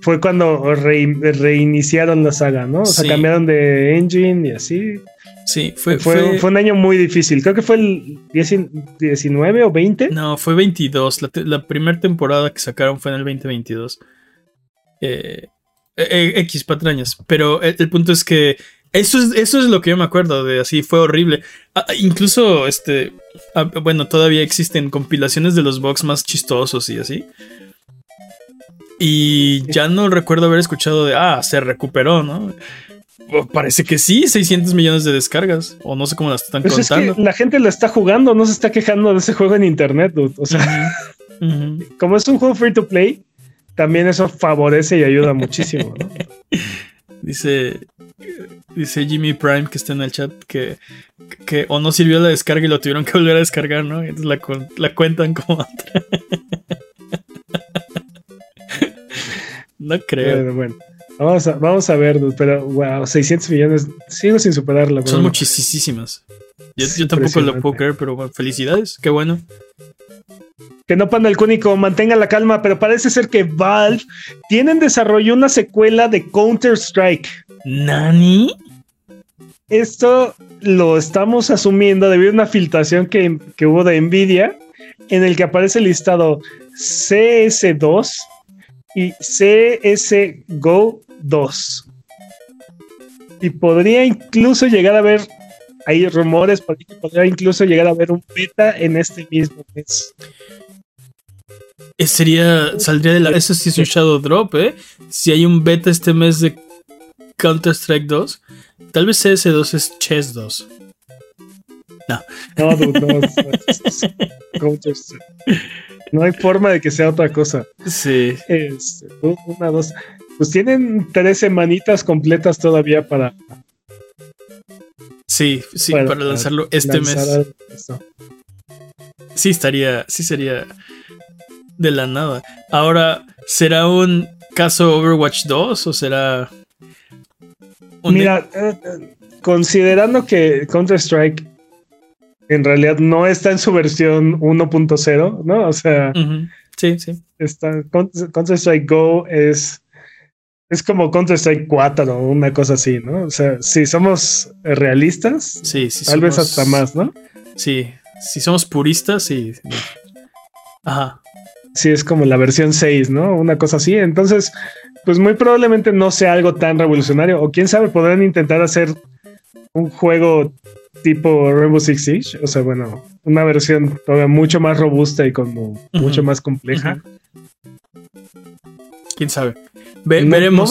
Fue cuando reiniciaron la saga, ¿no? O sea, cambiaron de engine y así. Sí, fue fue, fue, un año muy difícil. Creo que fue el 19 o 20. No, fue 22. La, primera temporada que sacaron fue en el 2022. Eh, eh, eh, X patrañas. Pero el, punto es que eso es, eso es lo que yo me acuerdo de así, fue horrible. Ah, ah, incluso, este, ah, bueno, todavía existen compilaciones de los box más chistosos y así. Y ya no recuerdo haber escuchado de, ah, se recuperó, ¿no? Parece que sí, 600 millones de descargas. O no sé cómo las están pues contando. la gente la está jugando, no se está quejando de ese juego en internet, O sea, como es un juego free to play, también eso favorece y ayuda muchísimo, ¿no? Dice Dice Jimmy Prime que está en el chat que, que o no sirvió la descarga y lo tuvieron que volver a descargar, ¿no? Entonces la, la cuentan como otra. no creo. Bueno, bueno. Vamos a, vamos a ver, pero wow, 600 millones, sigo sin superarla. Son muchísimas. Yo, yo tampoco lo puedo creer, pero bueno, felicidades, qué bueno. Que no panda el cúnico, mantenga la calma, pero parece ser que Valve tiene en desarrollo una secuela de Counter-Strike. ¿Nani? esto lo estamos asumiendo debido a una filtración que, que hubo de Nvidia en el que aparece listado CS2 y CSGO 2. Y podría incluso llegar a haber, hay rumores, podría incluso llegar a haber un beta en este mismo mes. Eh, sería, saldría de la. Eso sí es un Shadow Drop, ¿eh? Si hay un beta este mes de Counter-Strike 2, tal vez CS2 es Chess 2. No. No, no, no. No hay forma de que sea otra cosa. Sí. Es, una, dos. Pues tienen tres semanitas completas todavía para. Sí, sí, para, lanzarlo este mes. Sí, estaría. Sí, sería de la nada. Ahora, ¿será un caso Overwatch 2 o será. Mira, eh, eh, considerando que Counter-Strike en realidad no está en su versión 1.0, ¿no? O sea, sí, sí. Está, Counter-Strike Go es, es como Counter-Strike 4 o una cosa así, ¿no? O sea, si somos realistas, sí, sí tal vez hasta más, ¿no? Sí, si somos puristas, sí. Ajá. Sí, es como la versión 6, ¿no? Una cosa así. Entonces, pues muy probablemente no sea algo tan revolucionario. O quién sabe, podrán intentar hacer un juego tipo Rainbow Six Siege, o sea, bueno, una versión todavía mucho más robusta y como mucho más compleja. Quién sabe. Veremos.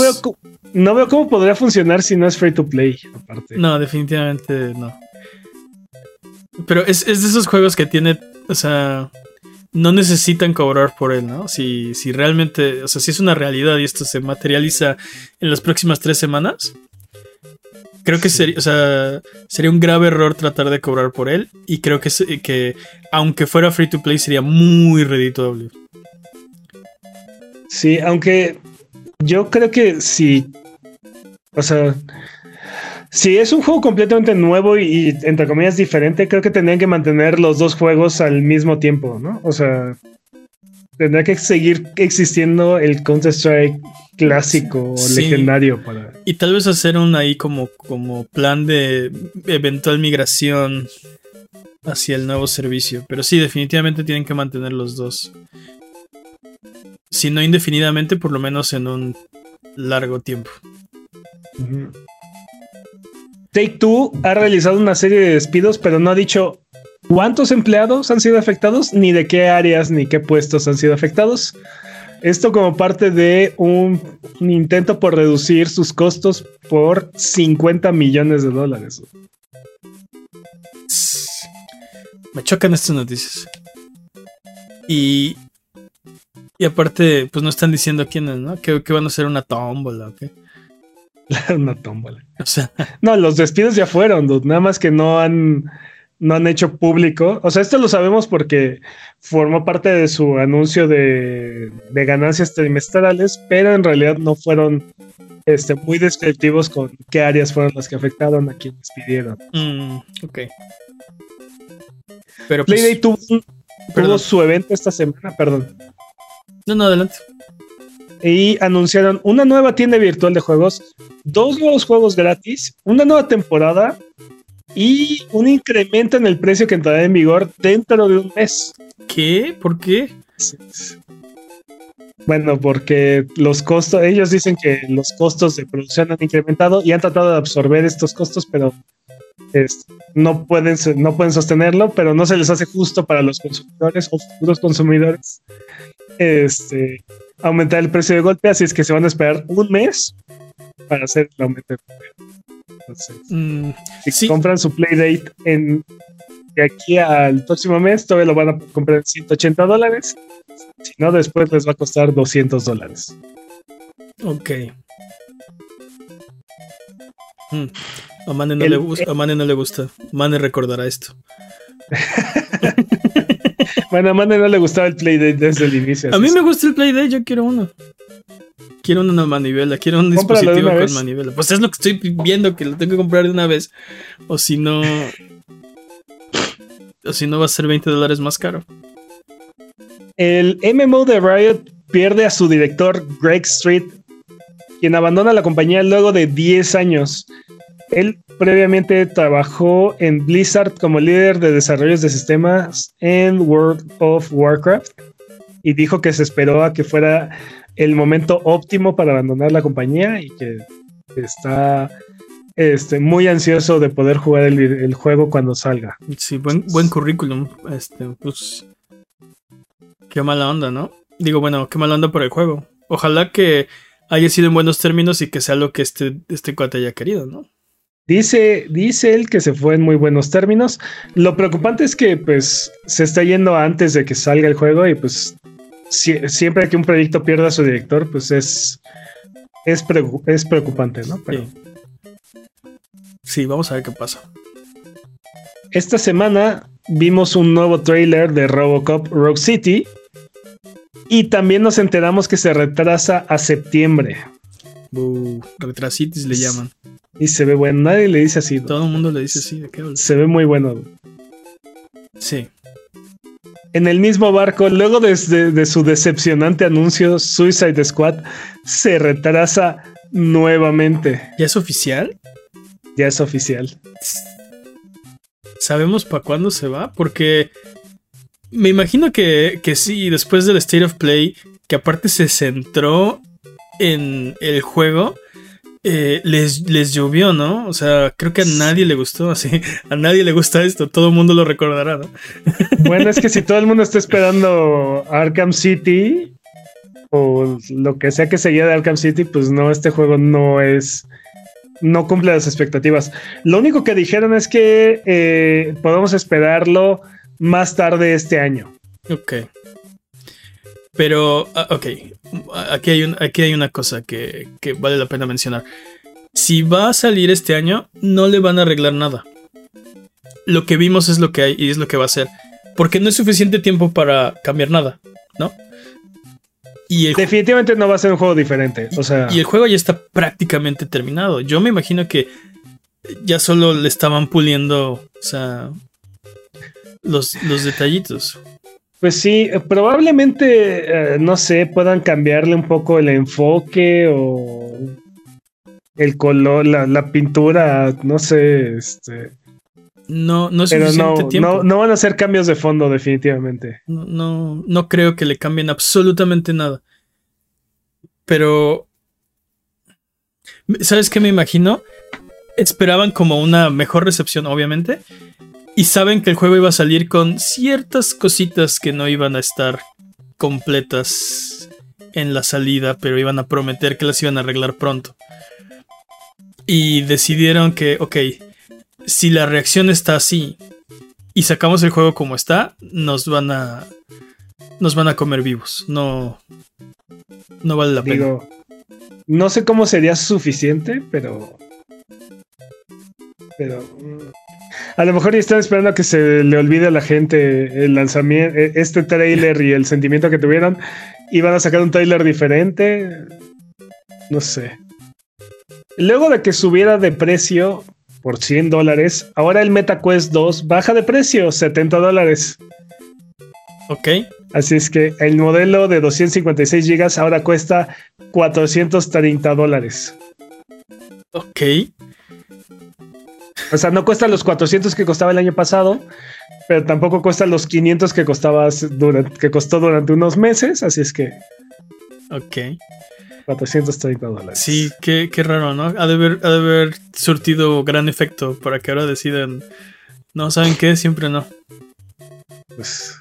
No veo, cómo podría funcionar si no es free to play, aparte. No, definitivamente no. Pero es, es de esos juegos que tiene, o sea, no necesitan cobrar por él, ¿no? Si, si realmente, o sea, si es una realidad y esto se materializa en las próximas tres semanas, Creo que sería, o sea, sería un grave error tratar de cobrar por él. Y creo que, que aunque fuera free to play, sería muy redituable. Sí, aunque yo creo que si. O sea. Si es un juego completamente nuevo y, y, entre comillas diferente, creo que tendrían que mantener los dos juegos al mismo tiempo, ¿no? O sea, tendrá que seguir existiendo el Counter-Strike clásico o legendario para. Y tal vez hacer un ahí como, como plan de eventual migración hacia el nuevo servicio. Pero sí, definitivamente tienen que mantener los dos. Si no indefinidamente, por lo menos en un largo tiempo. Take Two ha realizado una serie de despidos, pero no ha dicho cuántos empleados han sido afectados, ni de qué áreas ni qué puestos han sido afectados. Esto como parte de un, intento por reducir sus costos por 50 millones de dólares. Me chocan estas noticias. Y, y aparte, pues no están diciendo quiénes, ¿no? Que, van a hacer una tómbola, ¿ok? una tómbola. O sea. No, los despidos ya fueron, nada más que no han no han hecho público. O sea, esto lo sabemos porque formó parte de su anuncio de, ganancias trimestrales, pero en realidad no fueron este, muy descriptivos con qué áreas fueron las que afectaron a quienes pidieron. Mm, ok. Pero pues, Playday tuvo, su evento esta semana, perdón. No, no, adelante. Y anunciaron una nueva tienda virtual de juegos, dos nuevos juegos gratis, una nueva temporada y un incremento en el precio que entrará en vigor dentro de un mes. ¿Qué? ¿Por qué? Bueno, porque los costos, ellos dicen que los costos de producción han incrementado y han tratado de absorber estos costos, pero no, pueden, no pueden sostenerlo, pero no se les hace justo para los consumidores o futuros consumidores este, aumentar el precio de golpe, así es que se van a esperar un mes para hacer el aumento. Mm, si compran su Playdate en de aquí al próximo mes, todavía lo van a comprar en 180 dólares. Si no, después les va a costar 200 dólares. Ok. Hmm. A Mane no, le gusta, a Mane no le gusta. Mane recordará esto. bueno, a Mane no le gustaba el Playdate desde el inicio. A mí me gusta el Playdate, yo quiero uno. Quiero una manivela, quiero un dispositivo con manivela. Pues es lo que estoy viendo, que lo tengo que comprar de una vez. O si no. o si no va a ser 20 dólares más caro. El MMO de Riot pierde a su director Greg Street, quien abandona la compañía luego de 10 años. Él previamente trabajó en Blizzard como líder de desarrollos de sistemas en World of Warcraft y dijo que se esperó a que fuera el momento óptimo para abandonar la compañía y que está este, muy ansioso de poder jugar el, juego cuando salga. Sí, buen, buen currículum. Este, pues. Qué mala onda, ¿no? Digo, bueno, qué mala onda por el juego. Ojalá que haya sido en buenos términos y que sea lo que este, este cuate haya querido, ¿no? Dice, dice él que se fue en muy buenos términos. Lo preocupante es que pues se está yendo antes de que salga el juego y pues siempre que un proyecto pierda a su director, pues es, es, preocupante, ¿no? Sí. sí, vamos a ver qué pasa. Esta semana vimos un nuevo trailer de Robocop Rogue City y también nos enteramos que se retrasa a septiembre. retrasitis le llaman. Y se ve bueno. Nadie le dice así. Todo el mundo le dice así. Se ve muy bueno. Sí. En el mismo barco, luego de, su decepcionante anuncio, Suicide Squad se retrasa nuevamente. ¿Ya es oficial? Ya es oficial. ¿Sabemos para cuándo se va? Porque me imagino que, que sí, después del State of Play, que aparte se centró en el juego, eh, les, les llovió, ¿no? O sea, creo que a nadie le gustó, así, a nadie le gusta esto, todo el mundo lo recordará, ¿no? Bueno, es que si todo el mundo está esperando Arkham City o lo que sea que seguía de Arkham City, pues no, este juego no es, no cumple las expectativas. Lo único que dijeron es que eh, podemos esperarlo más tarde este año. Ok. Pero, ah, ok, aquí hay, aquí hay una cosa que, vale la pena mencionar. Si va a salir este año, no le van a arreglar nada. Lo que vimos es lo que hay y es lo que va a ser. Porque no es suficiente tiempo para cambiar nada, ¿no? Y Definitivamente no va a ser un juego diferente. O sea... y el juego ya está prácticamente terminado. Yo me imagino que ya solo le estaban puliendo, o sea, los, detallitos. Pues sí, probablemente, eh, no sé, puedan cambiarle un poco el enfoque o el color, la, pintura, no sé, este. No, no es suficiente tiempo. No, van a hacer cambios de fondo, definitivamente. No, no, no creo que le cambien absolutamente nada. Pero. ¿Sabes qué me imagino? Esperaban como una mejor recepción, obviamente y saben que el juego iba a salir con ciertas cositas que no iban a estar completas en la salida, pero iban a prometer que las iban a arreglar pronto. Y decidieron que, ok, si la reacción está así y sacamos el juego como está, nos van a nos van a comer vivos. No no vale la pena. no sé cómo sería suficiente, pero pero a lo mejor están esperando a que se le olvide a la gente el lanzamiento, e, este trailer y el sentimiento que tuvieron. Y van a sacar un trailer diferente. No sé. Luego de que subiera de precio por 100 dólares, ahora el MetaQuest 2 baja de precio, 70 dólares. Ok. Así es que el modelo de 256 gigas ahora cuesta 430 dólares. Ok. O sea, no cuesta los 400 que costaba el año pasado, pero tampoco cuesta los 500 que, costaba durante, que costó durante unos meses, así es que... Ok. 430 dólares. Sí, qué, raro, ¿no? Ha de, haber, ha de haber surtido gran efecto para que ahora decidan... No, ¿saben qué? Siempre no. Pues...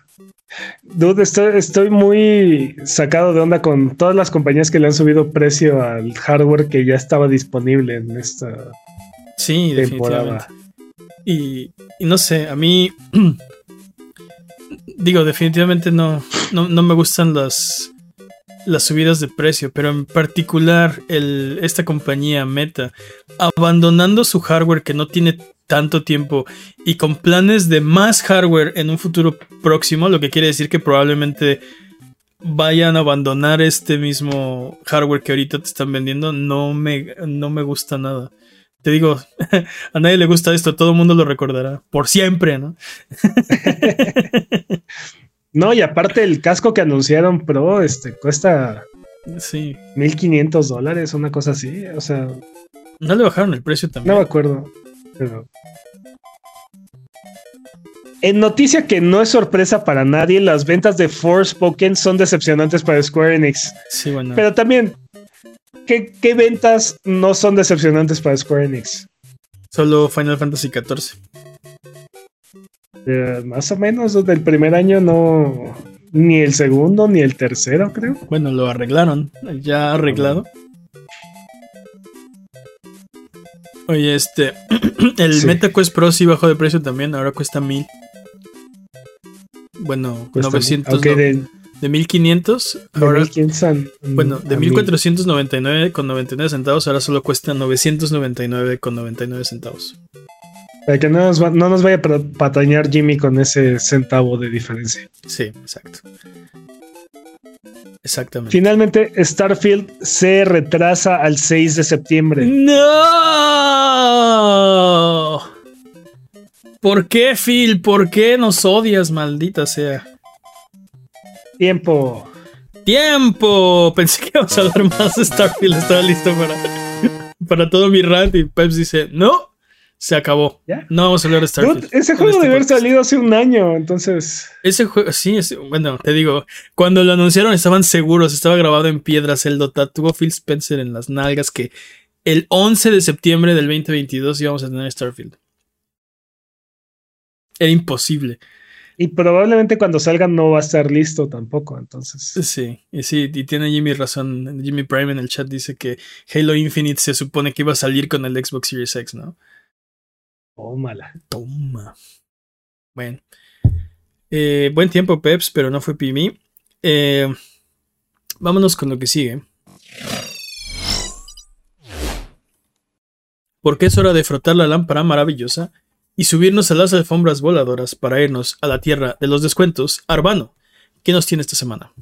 Dude, estoy, estoy, muy sacado de onda con todas las compañías que le han subido precio al hardware que ya estaba disponible en esta Sí, definitivamente. Y, no sé, a mí. digo, definitivamente no, no, me gustan las, las subidas de precio, pero en particular el, esta compañía Meta, abandonando su hardware que no tiene tanto tiempo y con planes de más hardware en un futuro próximo, lo que quiere decir que probablemente vayan a abandonar este mismo hardware que ahorita te están vendiendo, no me, no me gusta nada te digo, a nadie le gusta esto, todo el mundo lo recordará, por siempre, ¿no? no, y aparte el casco que anunciaron Pro, este, cuesta sí. 1500 dólares, una cosa así, o sea... ¿No le bajaron el precio también? No me acuerdo. Pero... En noticia que no es sorpresa para nadie, las ventas de Forspoken son decepcionantes para Square Enix. Sí, bueno. Pero también, ¿qué, qué ventas no son decepcionantes para Square Enix? Solo Final Fantasy XIV. Eh, más o menos, desde el primer año no. Ni el segundo, ni el tercero, creo. Bueno, lo arreglaron. Ya arreglado. Oye, este. el Sí. MetaQuest Pro sí bajó de precio también. Ahora cuesta 1000. Bueno, Cuesta- 900. ok, no, de, de 1500. de Ahora, 1500 a- bueno, de a mil. 1499 con 99 centavos. Ahora solo cuesta 999 con 99 centavos. Para que no nos, va- no nos vaya a pa- patañar Jimmy con ese centavo de diferencia. Sí, exacto. Exactamente. Finalmente, Starfield se retrasa al 6 de septiembre. ¡No! ¿Por qué, Phil? ¿Por qué nos odias, maldita sea? Tiempo. ¡Tiempo! Pensé que íbamos a hablar más de Starfield. Estaba listo para, para todo mi rant y Peps dice, no, se acabó. ¿Ya? No vamos a hablar de Starfield. Dude, ese juego este debe haber salido hace un año, entonces. Ese juego, sí, es- bueno, te digo, cuando lo anunciaron estaban seguros, estaba grabado en piedras, el Dota tuvo Phil Spencer en las nalgas que el 11 de septiembre del 2022 íbamos a tener Starfield. Era imposible. Y probablemente cuando salga no va a estar listo tampoco, entonces. Sí, y sí, y tiene Jimmy razón. Jimmy Prime en el chat dice que Halo Infinite se supone que iba a salir con el Xbox Series X, ¿no? Oh, mala. Toma. Bueno. Eh, buen tiempo, Peps, pero no fue Pimi. Eh, vámonos con lo que sigue. Porque es hora de frotar la lámpara maravillosa y subirnos a las alfombras voladoras para irnos a la tierra de los descuentos. Arbano, ¿qué nos tiene esta semana?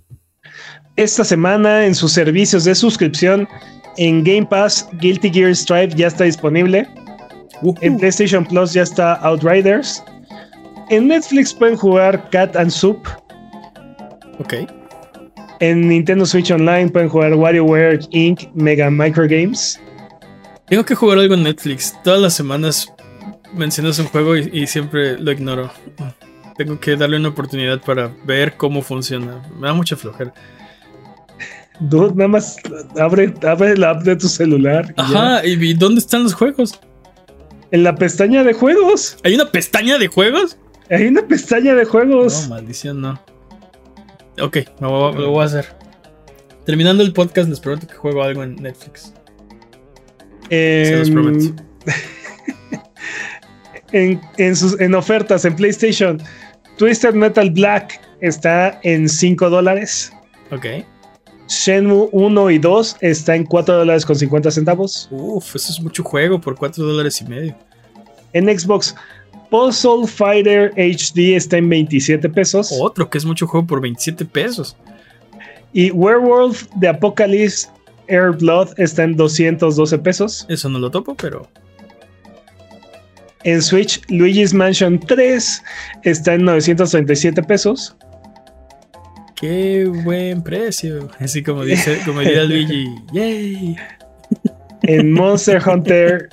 Esta semana en sus servicios de suscripción en Game Pass, Guilty Gear Strive ya está disponible. En PlayStation Plus ya está Outriders. En Netflix pueden jugar Cat and Soup. Ok. En Nintendo Switch Online pueden jugar WarioWare Inc. Mega Micro Games. Tengo que jugar algo en Netflix. Todas las semanas mencionas un juego y, y siempre lo ignoro. Tengo que darle una oportunidad para ver cómo funciona. Me da mucha flojera. Dude, nada más abre, abre la app de tu celular. y. Ajá, ¿y, y dónde están los juegos? En la pestaña de juegos. ¿Hay una pestaña de juegos? Hay una pestaña de No, juegos. maldición, no. Ok, lo, voy a- lo voy a hacer. Terminando el podcast, les prometo que juego algo en Netflix. Se los Em, prometo. en, en sus, en ofertas en PlayStation, Twisted Metal Black está en 5 dólares. Ok. Shenmue 1 y 2 está en 4 dólares con 50 centavos. Uf, eso es mucho juego por 4 dólares y medio. En Xbox, Puzzle Fighter HD está en 27 pesos. Otro que es mucho juego por 27 pesos. Y Werewolf de Apocalypse Air Blood está en 212 pesos. Eso no lo topo, pero En Switch, Luigi's Mansion 3 está en 937 pesos. Qué buen precio. Así como dice, como diría Luigi. Yay. En Monster Hunter,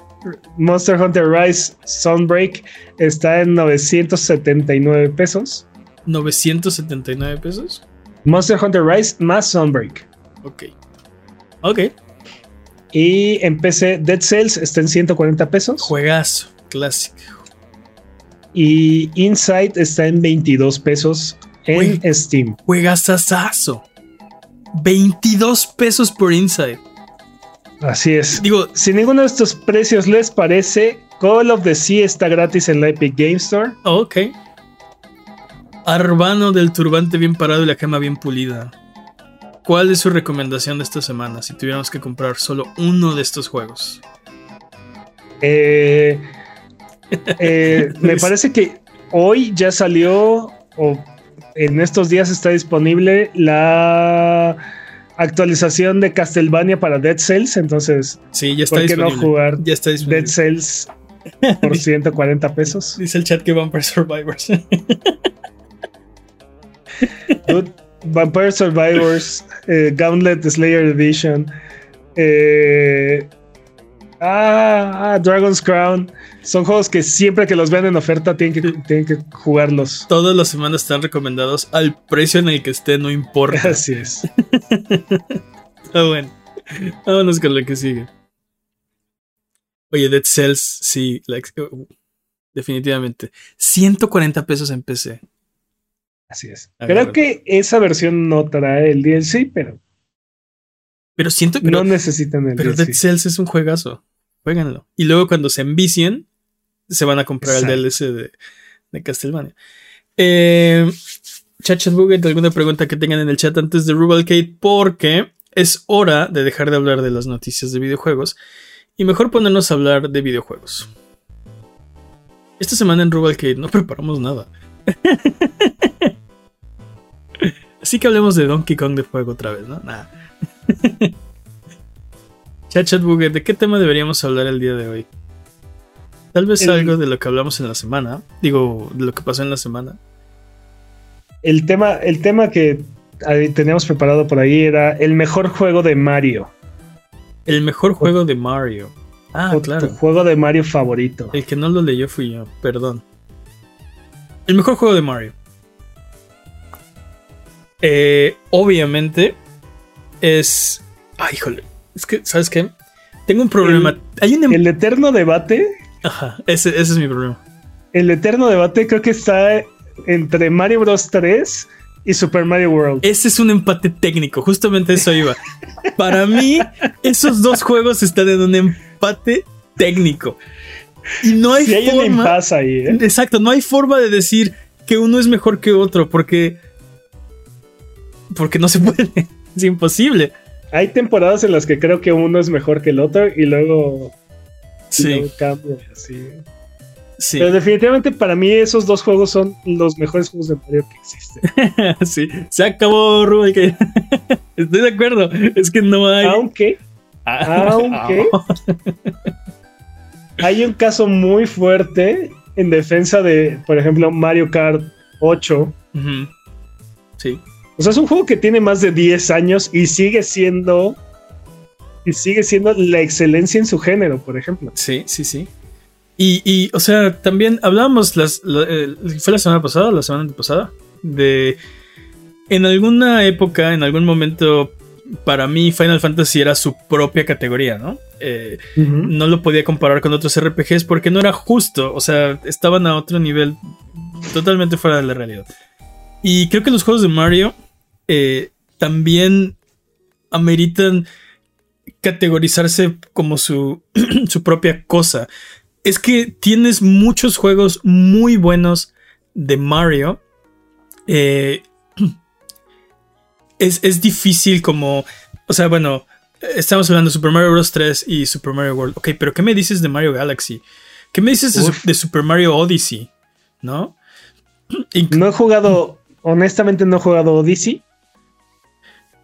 Monster Hunter Rise Sunbreak está en 979 pesos. 979 pesos. Monster Hunter Rise más Sunbreak. Ok. Ok. Y en PC, Dead Cells está en 140 pesos. Juegazo. Clásico. Y Inside está en 22 pesos en. Steam. Juegazazazo. 22 pesos por Inside. Así es. Digo, Si ninguno de estos precios les parece, Call of the Sea está gratis en la Epic Game Store. ok. Arbano del turbante bien parado y la cama bien pulida. ¿Cuál es su recomendación de esta semana si tuviéramos que comprar solo uno de estos juegos? Eh, eh, me parece que hoy ya salió, o en estos días está disponible la actualización de Castlevania para Dead Cells. Entonces, Sí, ya está ¿por qué no jugar Ya está disponible. Dead Cells por 140 pesos? Dice el chat que Vampire Survivors. Dude, Vampire Survivors, eh, Gauntlet Slayer Edition. eh, Ah, ah, Dragon's Crown. Son juegos que siempre que los vean en oferta tienen que, tienen que jugarlos. Todas las semanas están recomendados al precio en el que esté, no importa. Así es. Ah, bueno. Vámonos con lo que sigue. Oye, Dead Cells, sí, like, uh, definitivamente. 140 pesos en PC. Así es. Creo que esa versión no trae el DLC, pero. Pero siento que. No necesitan el Pero DLC. Dead Cells es un juegazo. Jueguenlo. Y luego cuando se envicien, se van a comprar Exacto. el DLC de, de Castlevania. Eh, chat Chat Buget, ¿alguna pregunta que tengan en el chat antes de Rubalcade? Porque es hora de dejar de hablar de las noticias de videojuegos y mejor ponernos a hablar de videojuegos. Esta semana en Rubalcade no preparamos nada. Así que hablemos de Donkey Kong de fuego otra vez, ¿no? Nada. Chat ¿de qué tema deberíamos hablar el día de hoy? Tal vez El- algo de lo que hablamos en la semana. Digo, de lo que pasó en la semana. El tema, el tema que ahí teníamos preparado por ahí era el mejor juego de Mario. El mejor juego de Mario. Ah, o claro. tu juego de Mario favorito. El que no lo leyó fui yo, perdón. El mejor juego de Mario. Eh, obviamente es. Ay, híjole. Es que, ¿sabes qué? Tengo un problema. Hay un. em- El eterno debate, Ajá, ese, ese es mi problema. el eterno debate creo que está entre Mario Bros 3 y Super Mario World. Ese es un empate técnico, justamente eso iba. Para mí, esos dos juegos están en un empate técnico. Y no hay Si hay un forma. ahí, ¿eh? Exacto, no hay forma de decir que uno es mejor que otro, porque. Porque no se puede. Es imposible. Hay temporadas en las que creo que uno es mejor que el otro y luego, y Sí, luego cambia así. sí. Pero definitivamente para mí esos dos juegos son los mejores juegos de Mario que existen. sí. Se acabó, Rubén. Estoy de acuerdo. Es que no hay. Aunque aunque- hay un caso muy fuerte en defensa de, por ejemplo, Mario Kart 8. Ujú. Sí. O sea, es un juego que tiene más de 10 años y sigue siendo y sigue siendo la excelencia en su género, por ejemplo. Sí, sí, sí. Y, y, o sea, también hablábamos, las, la- eh, fue la semana pasada, la semana pasada, de en alguna época, en algún momento, para mí Final Fantasy era su propia categoría, ¿no? Eh, no lo podía comparar con otros RPGs porque no era justo, o sea, estaban a otro nivel totalmente fuera de la realidad. Y creo que los juegos de Mario eh, también ameritan categorizarse como su, su propia cosa. Es que tienes muchos juegos muy buenos de Mario. Eh, es, es difícil como... O sea, bueno, estamos hablando de Super Mario Bros. 3 y Super Mario World. Ok, pero ¿qué me dices de Mario Galaxy? ¿Qué me dices de, Super Mario Odyssey? ¿No? No he jugado, honestamente no he jugado Odyssey,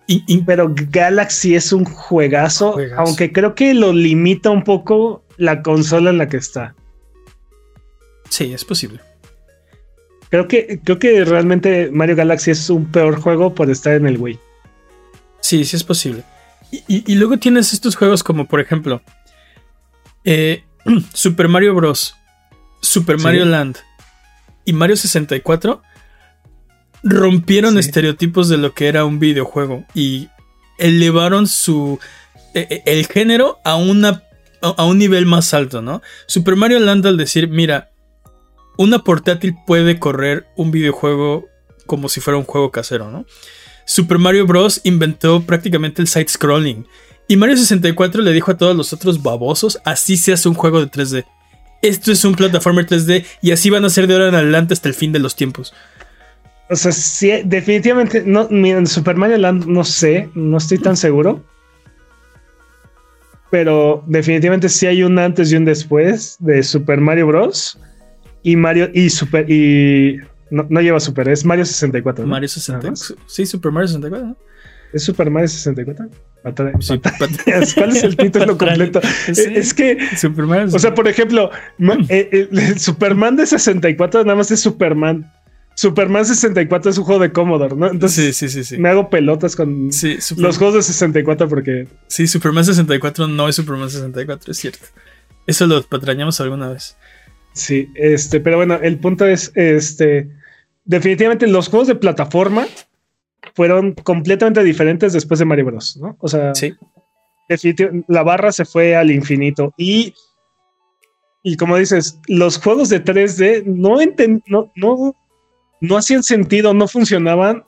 y- y- pero Galaxy es un juegazo, Juegazo. aunque creo que lo limita un poco la consola en la que está. sí, es posible. Creo que, creo que realmente Mario Galaxy es un peor juego por estar en el Wii. Sí, sí es posible. Y, y- y luego tienes estos juegos como, por ejemplo, eh, Super Mario Bros., Super Sí. Mario Land y Mario 64 rompieron Sí. estereotipos de lo que era un videojuego y elevaron su eh, eh, el género a una a a un nivel más alto, ¿no? Super Mario Land al decir, mira, una portátil puede correr un videojuego como si fuera un juego casero, ¿no? Super Mario Bros. inventó prácticamente el side scrolling. Y Mario 64 le dijo a todos los otros babosos, así se hace un juego de 3D. Esto es un plataformer 3D y así van a ser de ahora en adelante hasta el fin de los tiempos. O sea, sí, definitivamente, no, mira, en Super Mario Land no sé, no estoy tan seguro. Pero definitivamente sí hay un antes y un después de Super Mario Bros. Y Mario y Super y no, no lleva Super, es Mario 64. ¿no? Mario Nada 64. más. Sí, Super Mario 64. ¿no? ¿Es Super Mario 64? Batalla- Sí, batallas. ¿Cuál es el título completo? Sí. Es que, Super Mario o sea, por ejemplo, ma- eh, eh, Superman de 64 nada más es Superman. Superman 64 es un juego de Commodore, ¿no? Entonces sí, sí, sí, me hago pelotas con los juegos de 64 porque... Sí, Superman 64 no es Superman 64, es cierto. Eso lo patrañamos alguna vez. Sí, este, pero bueno, el punto es, este, definitivamente los juegos de plataforma fueron completamente diferentes después de Mario Bros, ¿no? O sea, sí. la barra se fue al infinito y y como dices, los juegos de 3D no, no, no, no hacían sentido, no funcionaban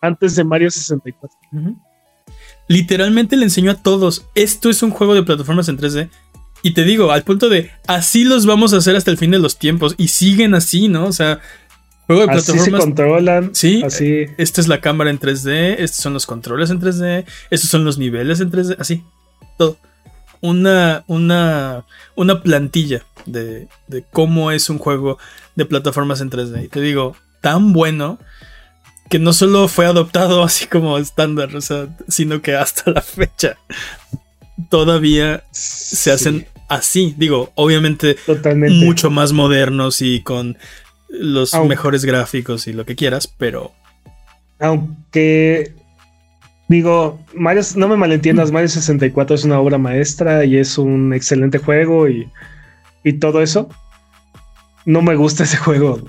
antes de Mario 64. Literalmente le enseñó a todos, esto es un juego de plataformas en 3D. Y te digo, al punto de, así los vamos a hacer hasta el fin de los tiempos. Y siguen así, ¿no? O sea, juego de plataformas. Así se controlan. Sí, así. Esta es la cámara en 3D, estos son los controles en 3D, estos son los niveles en 3D, así, todo. Una, una, una plantilla de, de cómo es un juego de plataformas en 3D. Y te digo, tan bueno que no solo fue adoptado así como estándar, sino que hasta la fecha todavía se hacen así. Digo, obviamente mucho más modernos y con los mejores gráficos y lo que quieras, pero. Aunque. Digo, Mario, no me malentiendas, Mario 64 es una obra maestra y es un excelente juego y, y todo eso. No me gusta ese juego.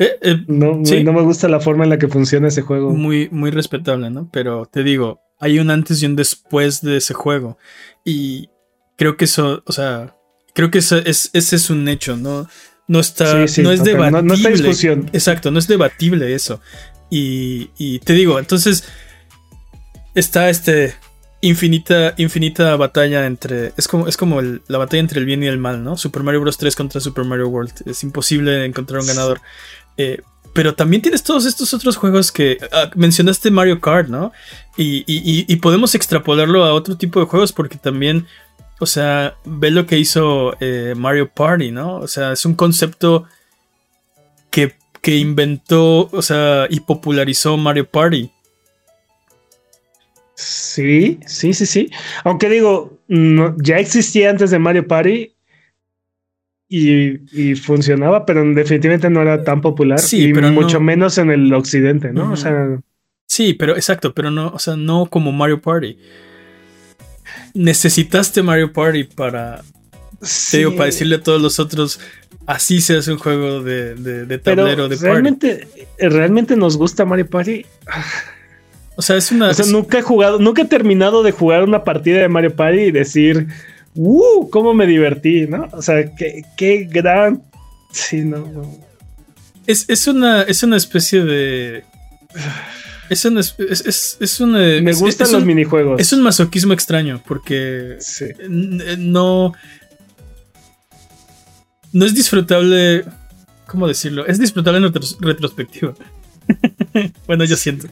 Eh, eh, no, no me gusta la forma en la que funciona ese juego. Muy, muy respetable, ¿no? Pero te digo, hay un antes y un después de ese juego. Y creo que eso, o sea, creo que ese es un hecho, ¿no? No está, no es debatible. No, está discusión. Exacto, no es debatible eso. Y, y te digo, entonces está este infinita, infinita batalla entre. Es como, es como la batalla entre el bien y el mal, ¿no? Super Mario Bros. 3 contra Super Mario World. Es imposible encontrar un ganador. Eh, pero también tienes todos estos otros juegos que ah, mencionaste Mario Kart, ¿no? Y, podemos extrapolarlo a otro tipo de juegos porque también, o sea, ve lo que hizo eh, Mario Party, ¿no? O sea, es un concepto que, que inventó, o sea, y popularizó Mario Party. Sí, sí, sí, sí. Aunque digo, ya existía antes de Mario Party y, funcionaba, pero definitivamente no era tan popular. Sí, y pero mucho menos en el occidente, ¿no? O sea. Sí, pero exacto, pero no, o sea, no como Mario Party. Necesitaste Mario Party para. digo, para decirle a todos los otros. Así se hace un juego de, de, tablero de realmente, Realmente nos gusta Mario Party. O sea, es una. O sea, nunca he jugado, nunca he terminado de jugar una partida de Mario Party y decir ¡Uh! ¿Cómo me divertí? ¿No? O sea, qué, qué gran. Sí, no. Es, una, es una especie de. Es, una, es, es, Me gustan los minijuegos. Es un masoquismo extraño porque no. No es disfrutable. ¿Cómo decirlo? Es disfrutable en retrospectiva. bueno, yo siento.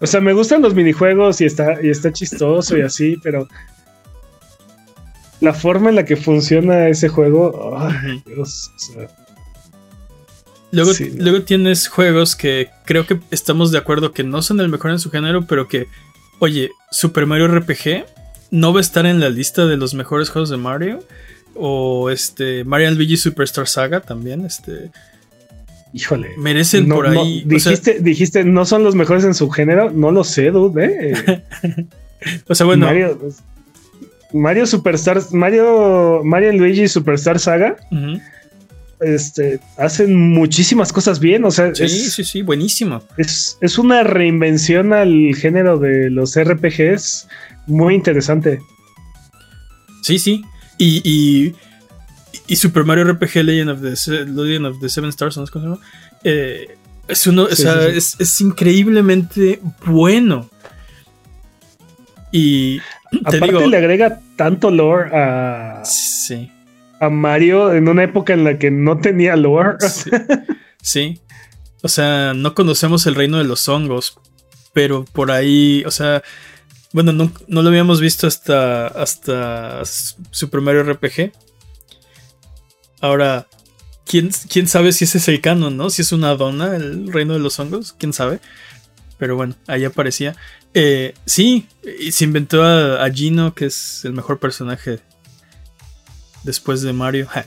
O sea, me gustan los minijuegos y está, y está chistoso y así, pero la forma en la que funciona ese juego. luego, tienes juegos que creo que estamos de acuerdo que no son el mejor en su género, pero que, oye, Super Mario RPG no va a estar en la lista de los mejores juegos de Mario. O este Mario Luigi Superstar Saga también, este. Híjole. Merecen por ahí. dijiste, dijiste, no son los mejores en su género. No lo sé, dude. ¿eh? o sea, bueno. Mario Superstar, Mario, Mario Luigi Superstar Saga, este, hacen muchísimas cosas bien, o sea, sí, sí, sí, buenísimo. Es, es, una reinvención al género de los RPGs muy interesante. Sí, sí, y, y, y Super Mario RPG Legend of the, Legend of the Seven Stars, ¿no es cómo eh, es uno, o sea, es, es increíblemente bueno. Y Aparte le agrega tanto lore a, sí. a Mario en una época en la que no tenía lore. Sí. O sea, no conocemos el reino de los hongos, pero por ahí, o sea, bueno, no, lo habíamos visto hasta, hasta Super Mario RPG. Ahora, ¿quién, ¿quién sabe si ese es el canon, no? Si es una dona, el reino de los hongos, quién sabe. Pero bueno, ahí aparecía. Eh, sí, se inventó a, Gino, que es el mejor personaje después de Mario.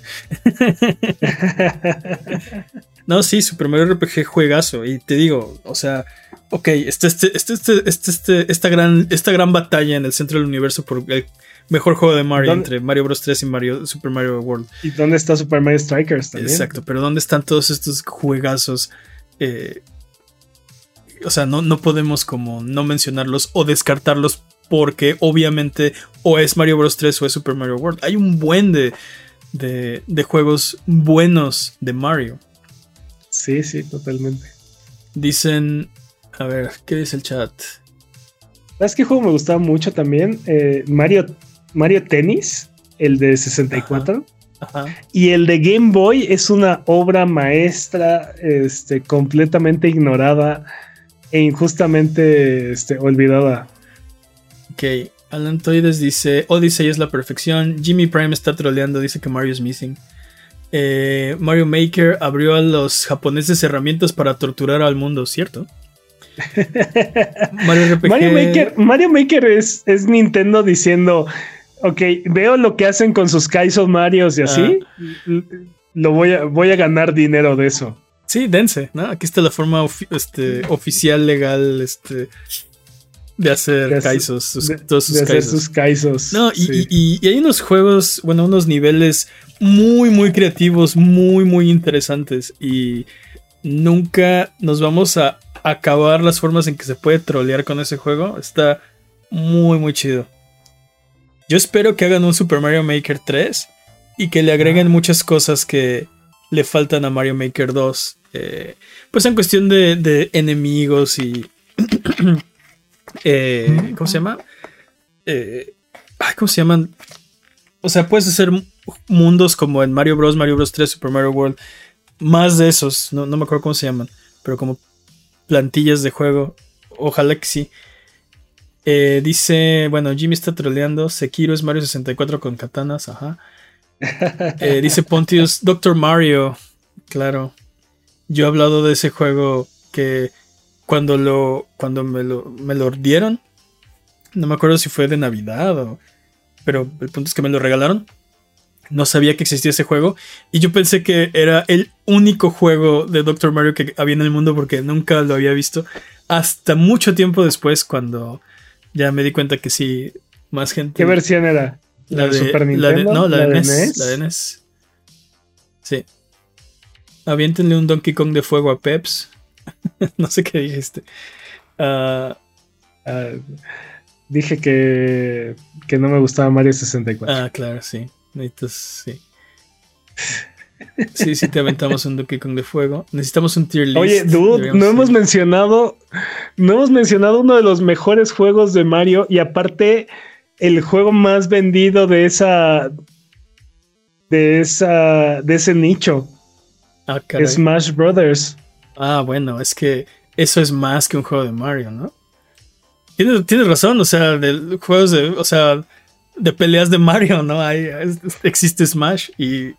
No, sí, Super Mario RPG juegazo. Y te digo, o sea, ok, este, este, este, este, este, esta, gran, esta gran batalla en el centro del universo por el mejor juego de Mario entre Mario Bros 3 y Mario, Super Mario World. ¿Y dónde está Super Mario Strikers también? Exacto, pero ¿dónde están todos estos juegazos? Eh, o sea, no, no podemos como no mencionarlos o descartarlos porque obviamente o es Mario Bros 3 o es Super Mario World. Hay un buen de, de, de juegos buenos de Mario. Sí, sí, totalmente. Dicen, a ver, ¿qué dice el chat? ¿Sabes qué juego me gustaba mucho también? Eh, Mario, Mario Tennis, el de 64. Ajá. Y el de Game Boy es una obra maestra este, completamente ignorada e injustamente este, olvidada. Ok, Alan Toides dice: Odyssey es la perfección. Jimmy Prime está troleando, dice que Mario es missing. Eh, Mario Maker abrió a los japoneses herramientas para torturar al mundo, ¿cierto? Mario, Maker, Mario Maker es, es, Nintendo diciendo, ok, veo lo que hacen con sus Kaizo Marios y así, lo voy a, voy a ganar dinero de eso. Sí, dense, ¿no? Aquí está la forma este, oficial, legal, este, de hacer Kaisos, todos sus Kaisos. No, y, hay unos juegos, bueno, unos niveles muy, muy creativos, muy, muy interesantes. Y nunca nos vamos a acabar las formas en que se puede trolear con ese juego. Está muy, muy chido. Yo espero que hagan un Super Mario Maker 3 y que le agreguen muchas cosas que le faltan a Mario Maker 2. Eh, pues en cuestión de, enemigos y... Eh, ¿Cómo se llama? Eh, ¿Cómo se llaman? O sea, puedes hacer mundos como en Mario Bros, Mario Bros 3, Super Mario World. Más de esos, no, no me acuerdo cómo se llaman, pero como plantillas de juego. Ojalá que sí. dice, bueno, Jimmy está troleando. Sekiro es Mario 64 con katanas, ajá. dice Pontius, Doctor Mario. Claro. Yo he hablado de ese juego que cuando lo. Cuando me lo, me lo dieron. No me acuerdo si fue de Navidad o. Pero el punto es que me lo regalaron. No sabía que existía ese juego. Y yo pensé que era el único juego de Doctor Mario que había en el mundo porque nunca lo había visto. Hasta mucho tiempo después, cuando ya me di cuenta que sí, más gente. ¿Qué versión era? La, de, Super Nintendo. no, la, de, NES, La de NES. Sí. Aviéntenle un Donkey Kong de fuego a Peps. no sé qué dijiste. Uh, dije que, que no me gustaba Mario 64. Ah, claro, sí. Necesitas, sí. Sí, sí, te aventamos un Donkey Kong de fuego. Necesitamos un tier list. Oye, dude, no hemos mencionado. No hemos mencionado uno de los mejores juegos de Mario. Y aparte, el juego más vendido de esa. De esa. de ese nicho. Ah, Smash Brothers. Ah, bueno, es que eso es más que un juego de Mario, ¿no? Tienes, razón, o sea, de juegos de. O sea, de peleas de Mario, ¿no? Hay, existe Smash y.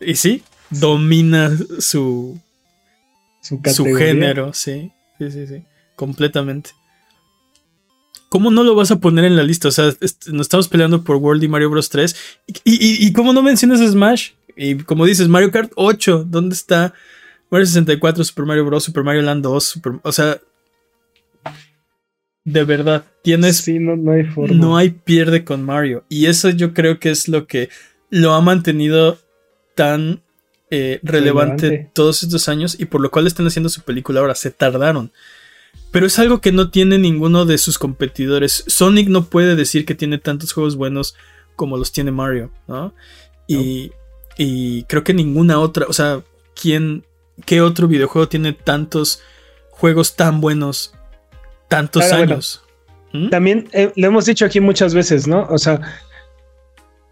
Y sí, domina su. Su, su género, sí. Sí, sí, sí. Completamente. ¿Cómo no lo vas a poner en la lista? O sea, nos estamos peleando por World y Mario Bros. 3. ¿Y, y, cómo no mencionas Smash? Y como dices, Mario Kart 8, ¿dónde está Mario 64, Super Mario Bros., Super Mario Land 2? o sea, de verdad, tienes... Sí, no, no hay forma. No hay pierde con Mario. Y eso yo creo que es lo que lo ha mantenido tan eh, relevante, todos estos años y por lo cual están haciendo su película ahora. Se tardaron. Pero es algo que no tiene ninguno de sus competidores. Sonic no puede decir que tiene tantos juegos buenos como los tiene Mario, ¿no? Y, y creo que ninguna otra, o sea, ¿quién, qué otro videojuego tiene tantos juegos tan buenos tantos años? ¿Mm? También eh, lo hemos dicho aquí muchas veces, ¿no? O sea,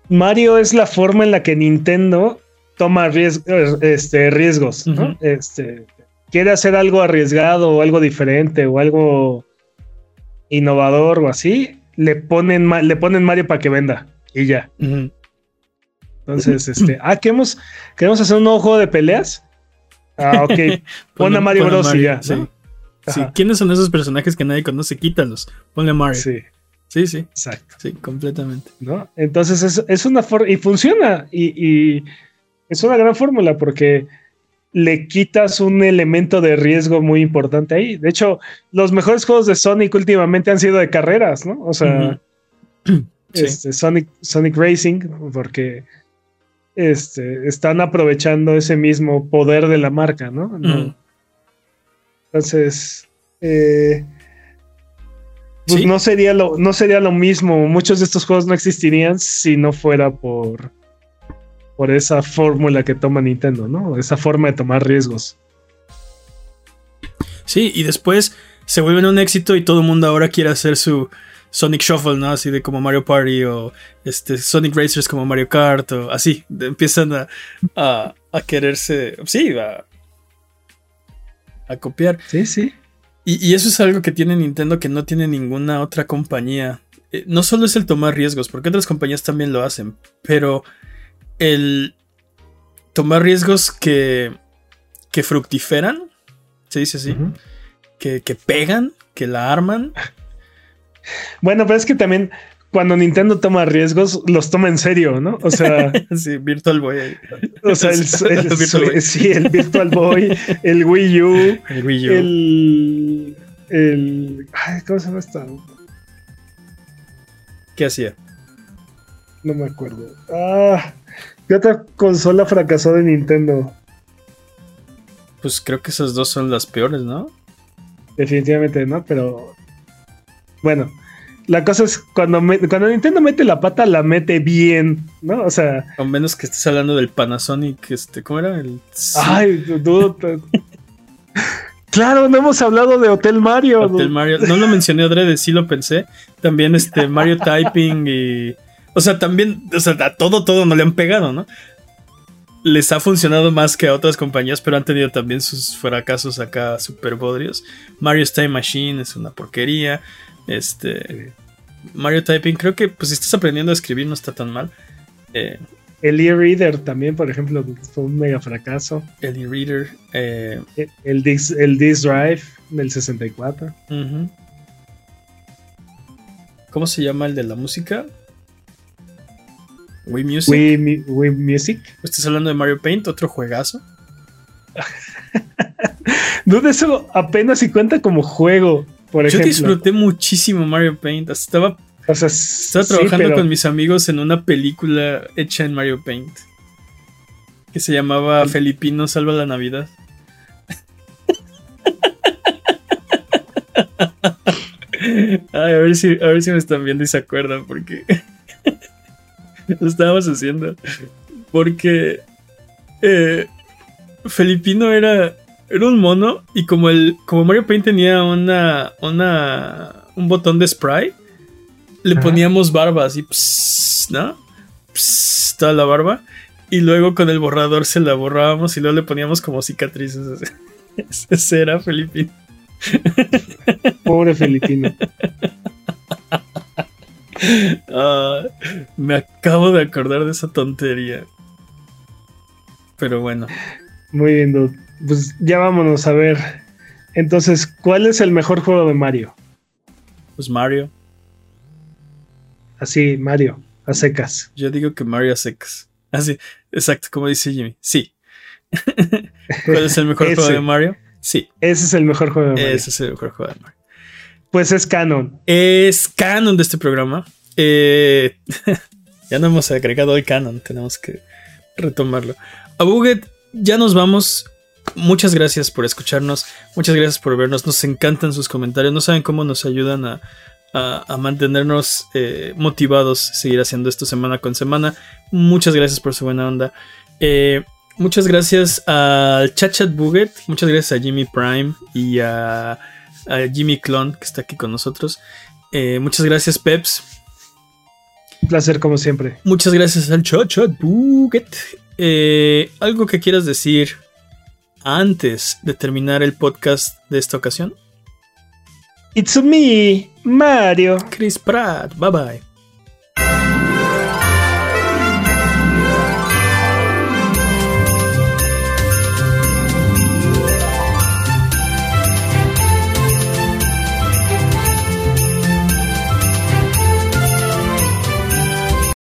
Mario es la forma en la que Nintendo toma este, riesgos, ¿no? Este quiere hacer algo arriesgado o algo diferente o algo innovador o así, le ponen, le ponen Mario para que venda y ya. Entonces, este, ah, queremos, queremos hacer un nuevo juego de peleas. Ah, ok. Pon a Mario Bros. y ya. Sí. ¿Quiénes son esos personajes que nadie conoce? Quítalos. Ponle a Mario. Sí. Sí, sí. Exacto. Sí, completamente. ¿No? Entonces es, es una forma. Y funciona. Y, y, es una gran fórmula porque le quitas un elemento de riesgo muy importante ahí. De hecho, los mejores juegos de Sonic últimamente han sido de carreras, ¿no? O sea, este, Sonic, Sonic Racing, porque este, están aprovechando ese mismo poder de la marca, ¿no? Entonces, eh, pues no, sería lo, no sería lo mismo. Muchos de estos juegos no existirían si no fuera por por esa fórmula que toma Nintendo, ¿no? Esa forma de tomar riesgos. Sí, y después se vuelven un éxito y todo el mundo ahora quiere hacer su Sonic Shuffle, ¿no? Así de como Mario Party o este Sonic Racers como Mario Kart o así. Empiezan a, a, quererse, sí, a, a copiar. Sí, sí. Y, eso es algo que tiene Nintendo que no tiene ninguna otra compañía. Eh, no solo es el tomar riesgos, porque otras compañías también lo hacen, pero el tomar riesgos que, que fructiferan, se dice así, que, pegan, que la arman. Bueno, pero es que también cuando Nintendo toma riesgos, los toma en serio, ¿no? O sea. sí, Virtual Boy. O sea, el, Virtual Boy. Sí, el Virtual Boy, el Wii U. El Wii U. El. el ¿Cómo se llama esta? ¿Qué hacía? No me acuerdo. Ah. ¿Qué otra consola fracasó de Nintendo? Pues creo que esas dos son las peores, ¿no? Definitivamente, ¿no? Pero. Bueno. La cosa es cuando, cuando Nintendo mete la pata, la mete bien, ¿no? O sea. A menos que estés hablando del Panasonic, este, ¿cómo era? El... Ay, dude. Claro, no hemos hablado de Hotel Mario. Hotel Mario. No lo mencioné adrede, sí lo pensé. También este Mario Typing y o sea, también, o sea, a todo, todo no le han pegado, ¿no? Les ha funcionado más que a otras compañías, pero han tenido también sus fracasos acá super bodrios. Mario Time Machine es una porquería. Este. Mario Typing, creo que pues si estás aprendiendo a escribir no está tan mal. Eh, el e-reader también, por ejemplo, fue un mega fracaso. El e-reader. Eh, el, disc, el Drive del 64. ¿Cómo se llama el de la música? Wii Music. Wii, Music. ¿Estás hablando de Mario Paint? ¿Otro juegazo? Dude, eso apenas si cuenta como juego, por ejemplo. Yo disfruté muchísimo Mario Paint. Estaba, estaba trabajando con mis amigos en una película hecha en Mario Paint. Que se llamaba Felipino Salva la Navidad. a ver si, a ver si me están viendo y se acuerdan porque lo estábamos haciendo. Porque eh, Felipino era, era un mono y como, el, como Mario Paint tenía una, una, un botón de spray, le poníamos barba así, ¿no? toda la barba. Y luego con el borrador se la borrábamos y luego le poníamos como cicatrices. Ese era Felipino. Pobre Felipino. Ah, me acabo de acordar de esa tontería. Pero bueno. Muy bien, Pues ya vámonos a ver. Entonces, ¿cuál es el mejor juego de Mario? Pues Mario. Así, Mario, a secas. Yo digo que Mario a secas. Así, exacto, como dice Jimmy. Sí. ¿Cuál es el mejor juego de Mario? Sí. Ese es el mejor juego de Mario. Ese es el mejor juego de Mario. Pues es canon. Es canon de este programa. Eh, ya no hemos agregado el canon, tenemos que retomarlo. A Buget, ya nos vamos. Muchas gracias por escucharnos, muchas gracias por vernos, nos encantan sus comentarios, no saben cómo nos ayudan a, mantenernos eh, motivados, seguir haciendo esto semana con semana. Muchas gracias por su buena onda. Eh, muchas gracias al Chachat Buget, muchas gracias a Jimmy Prime y a Jimmy Clon, que está aquí con nosotros. Eh, muchas gracias, Peps. Un placer, como siempre. Muchas gracias al Chat Chat Buget. Eh, ¿Algo que quieras decir antes de terminar el podcast de esta ocasión? It's me, Mario. Chris Pratt. Bye bye.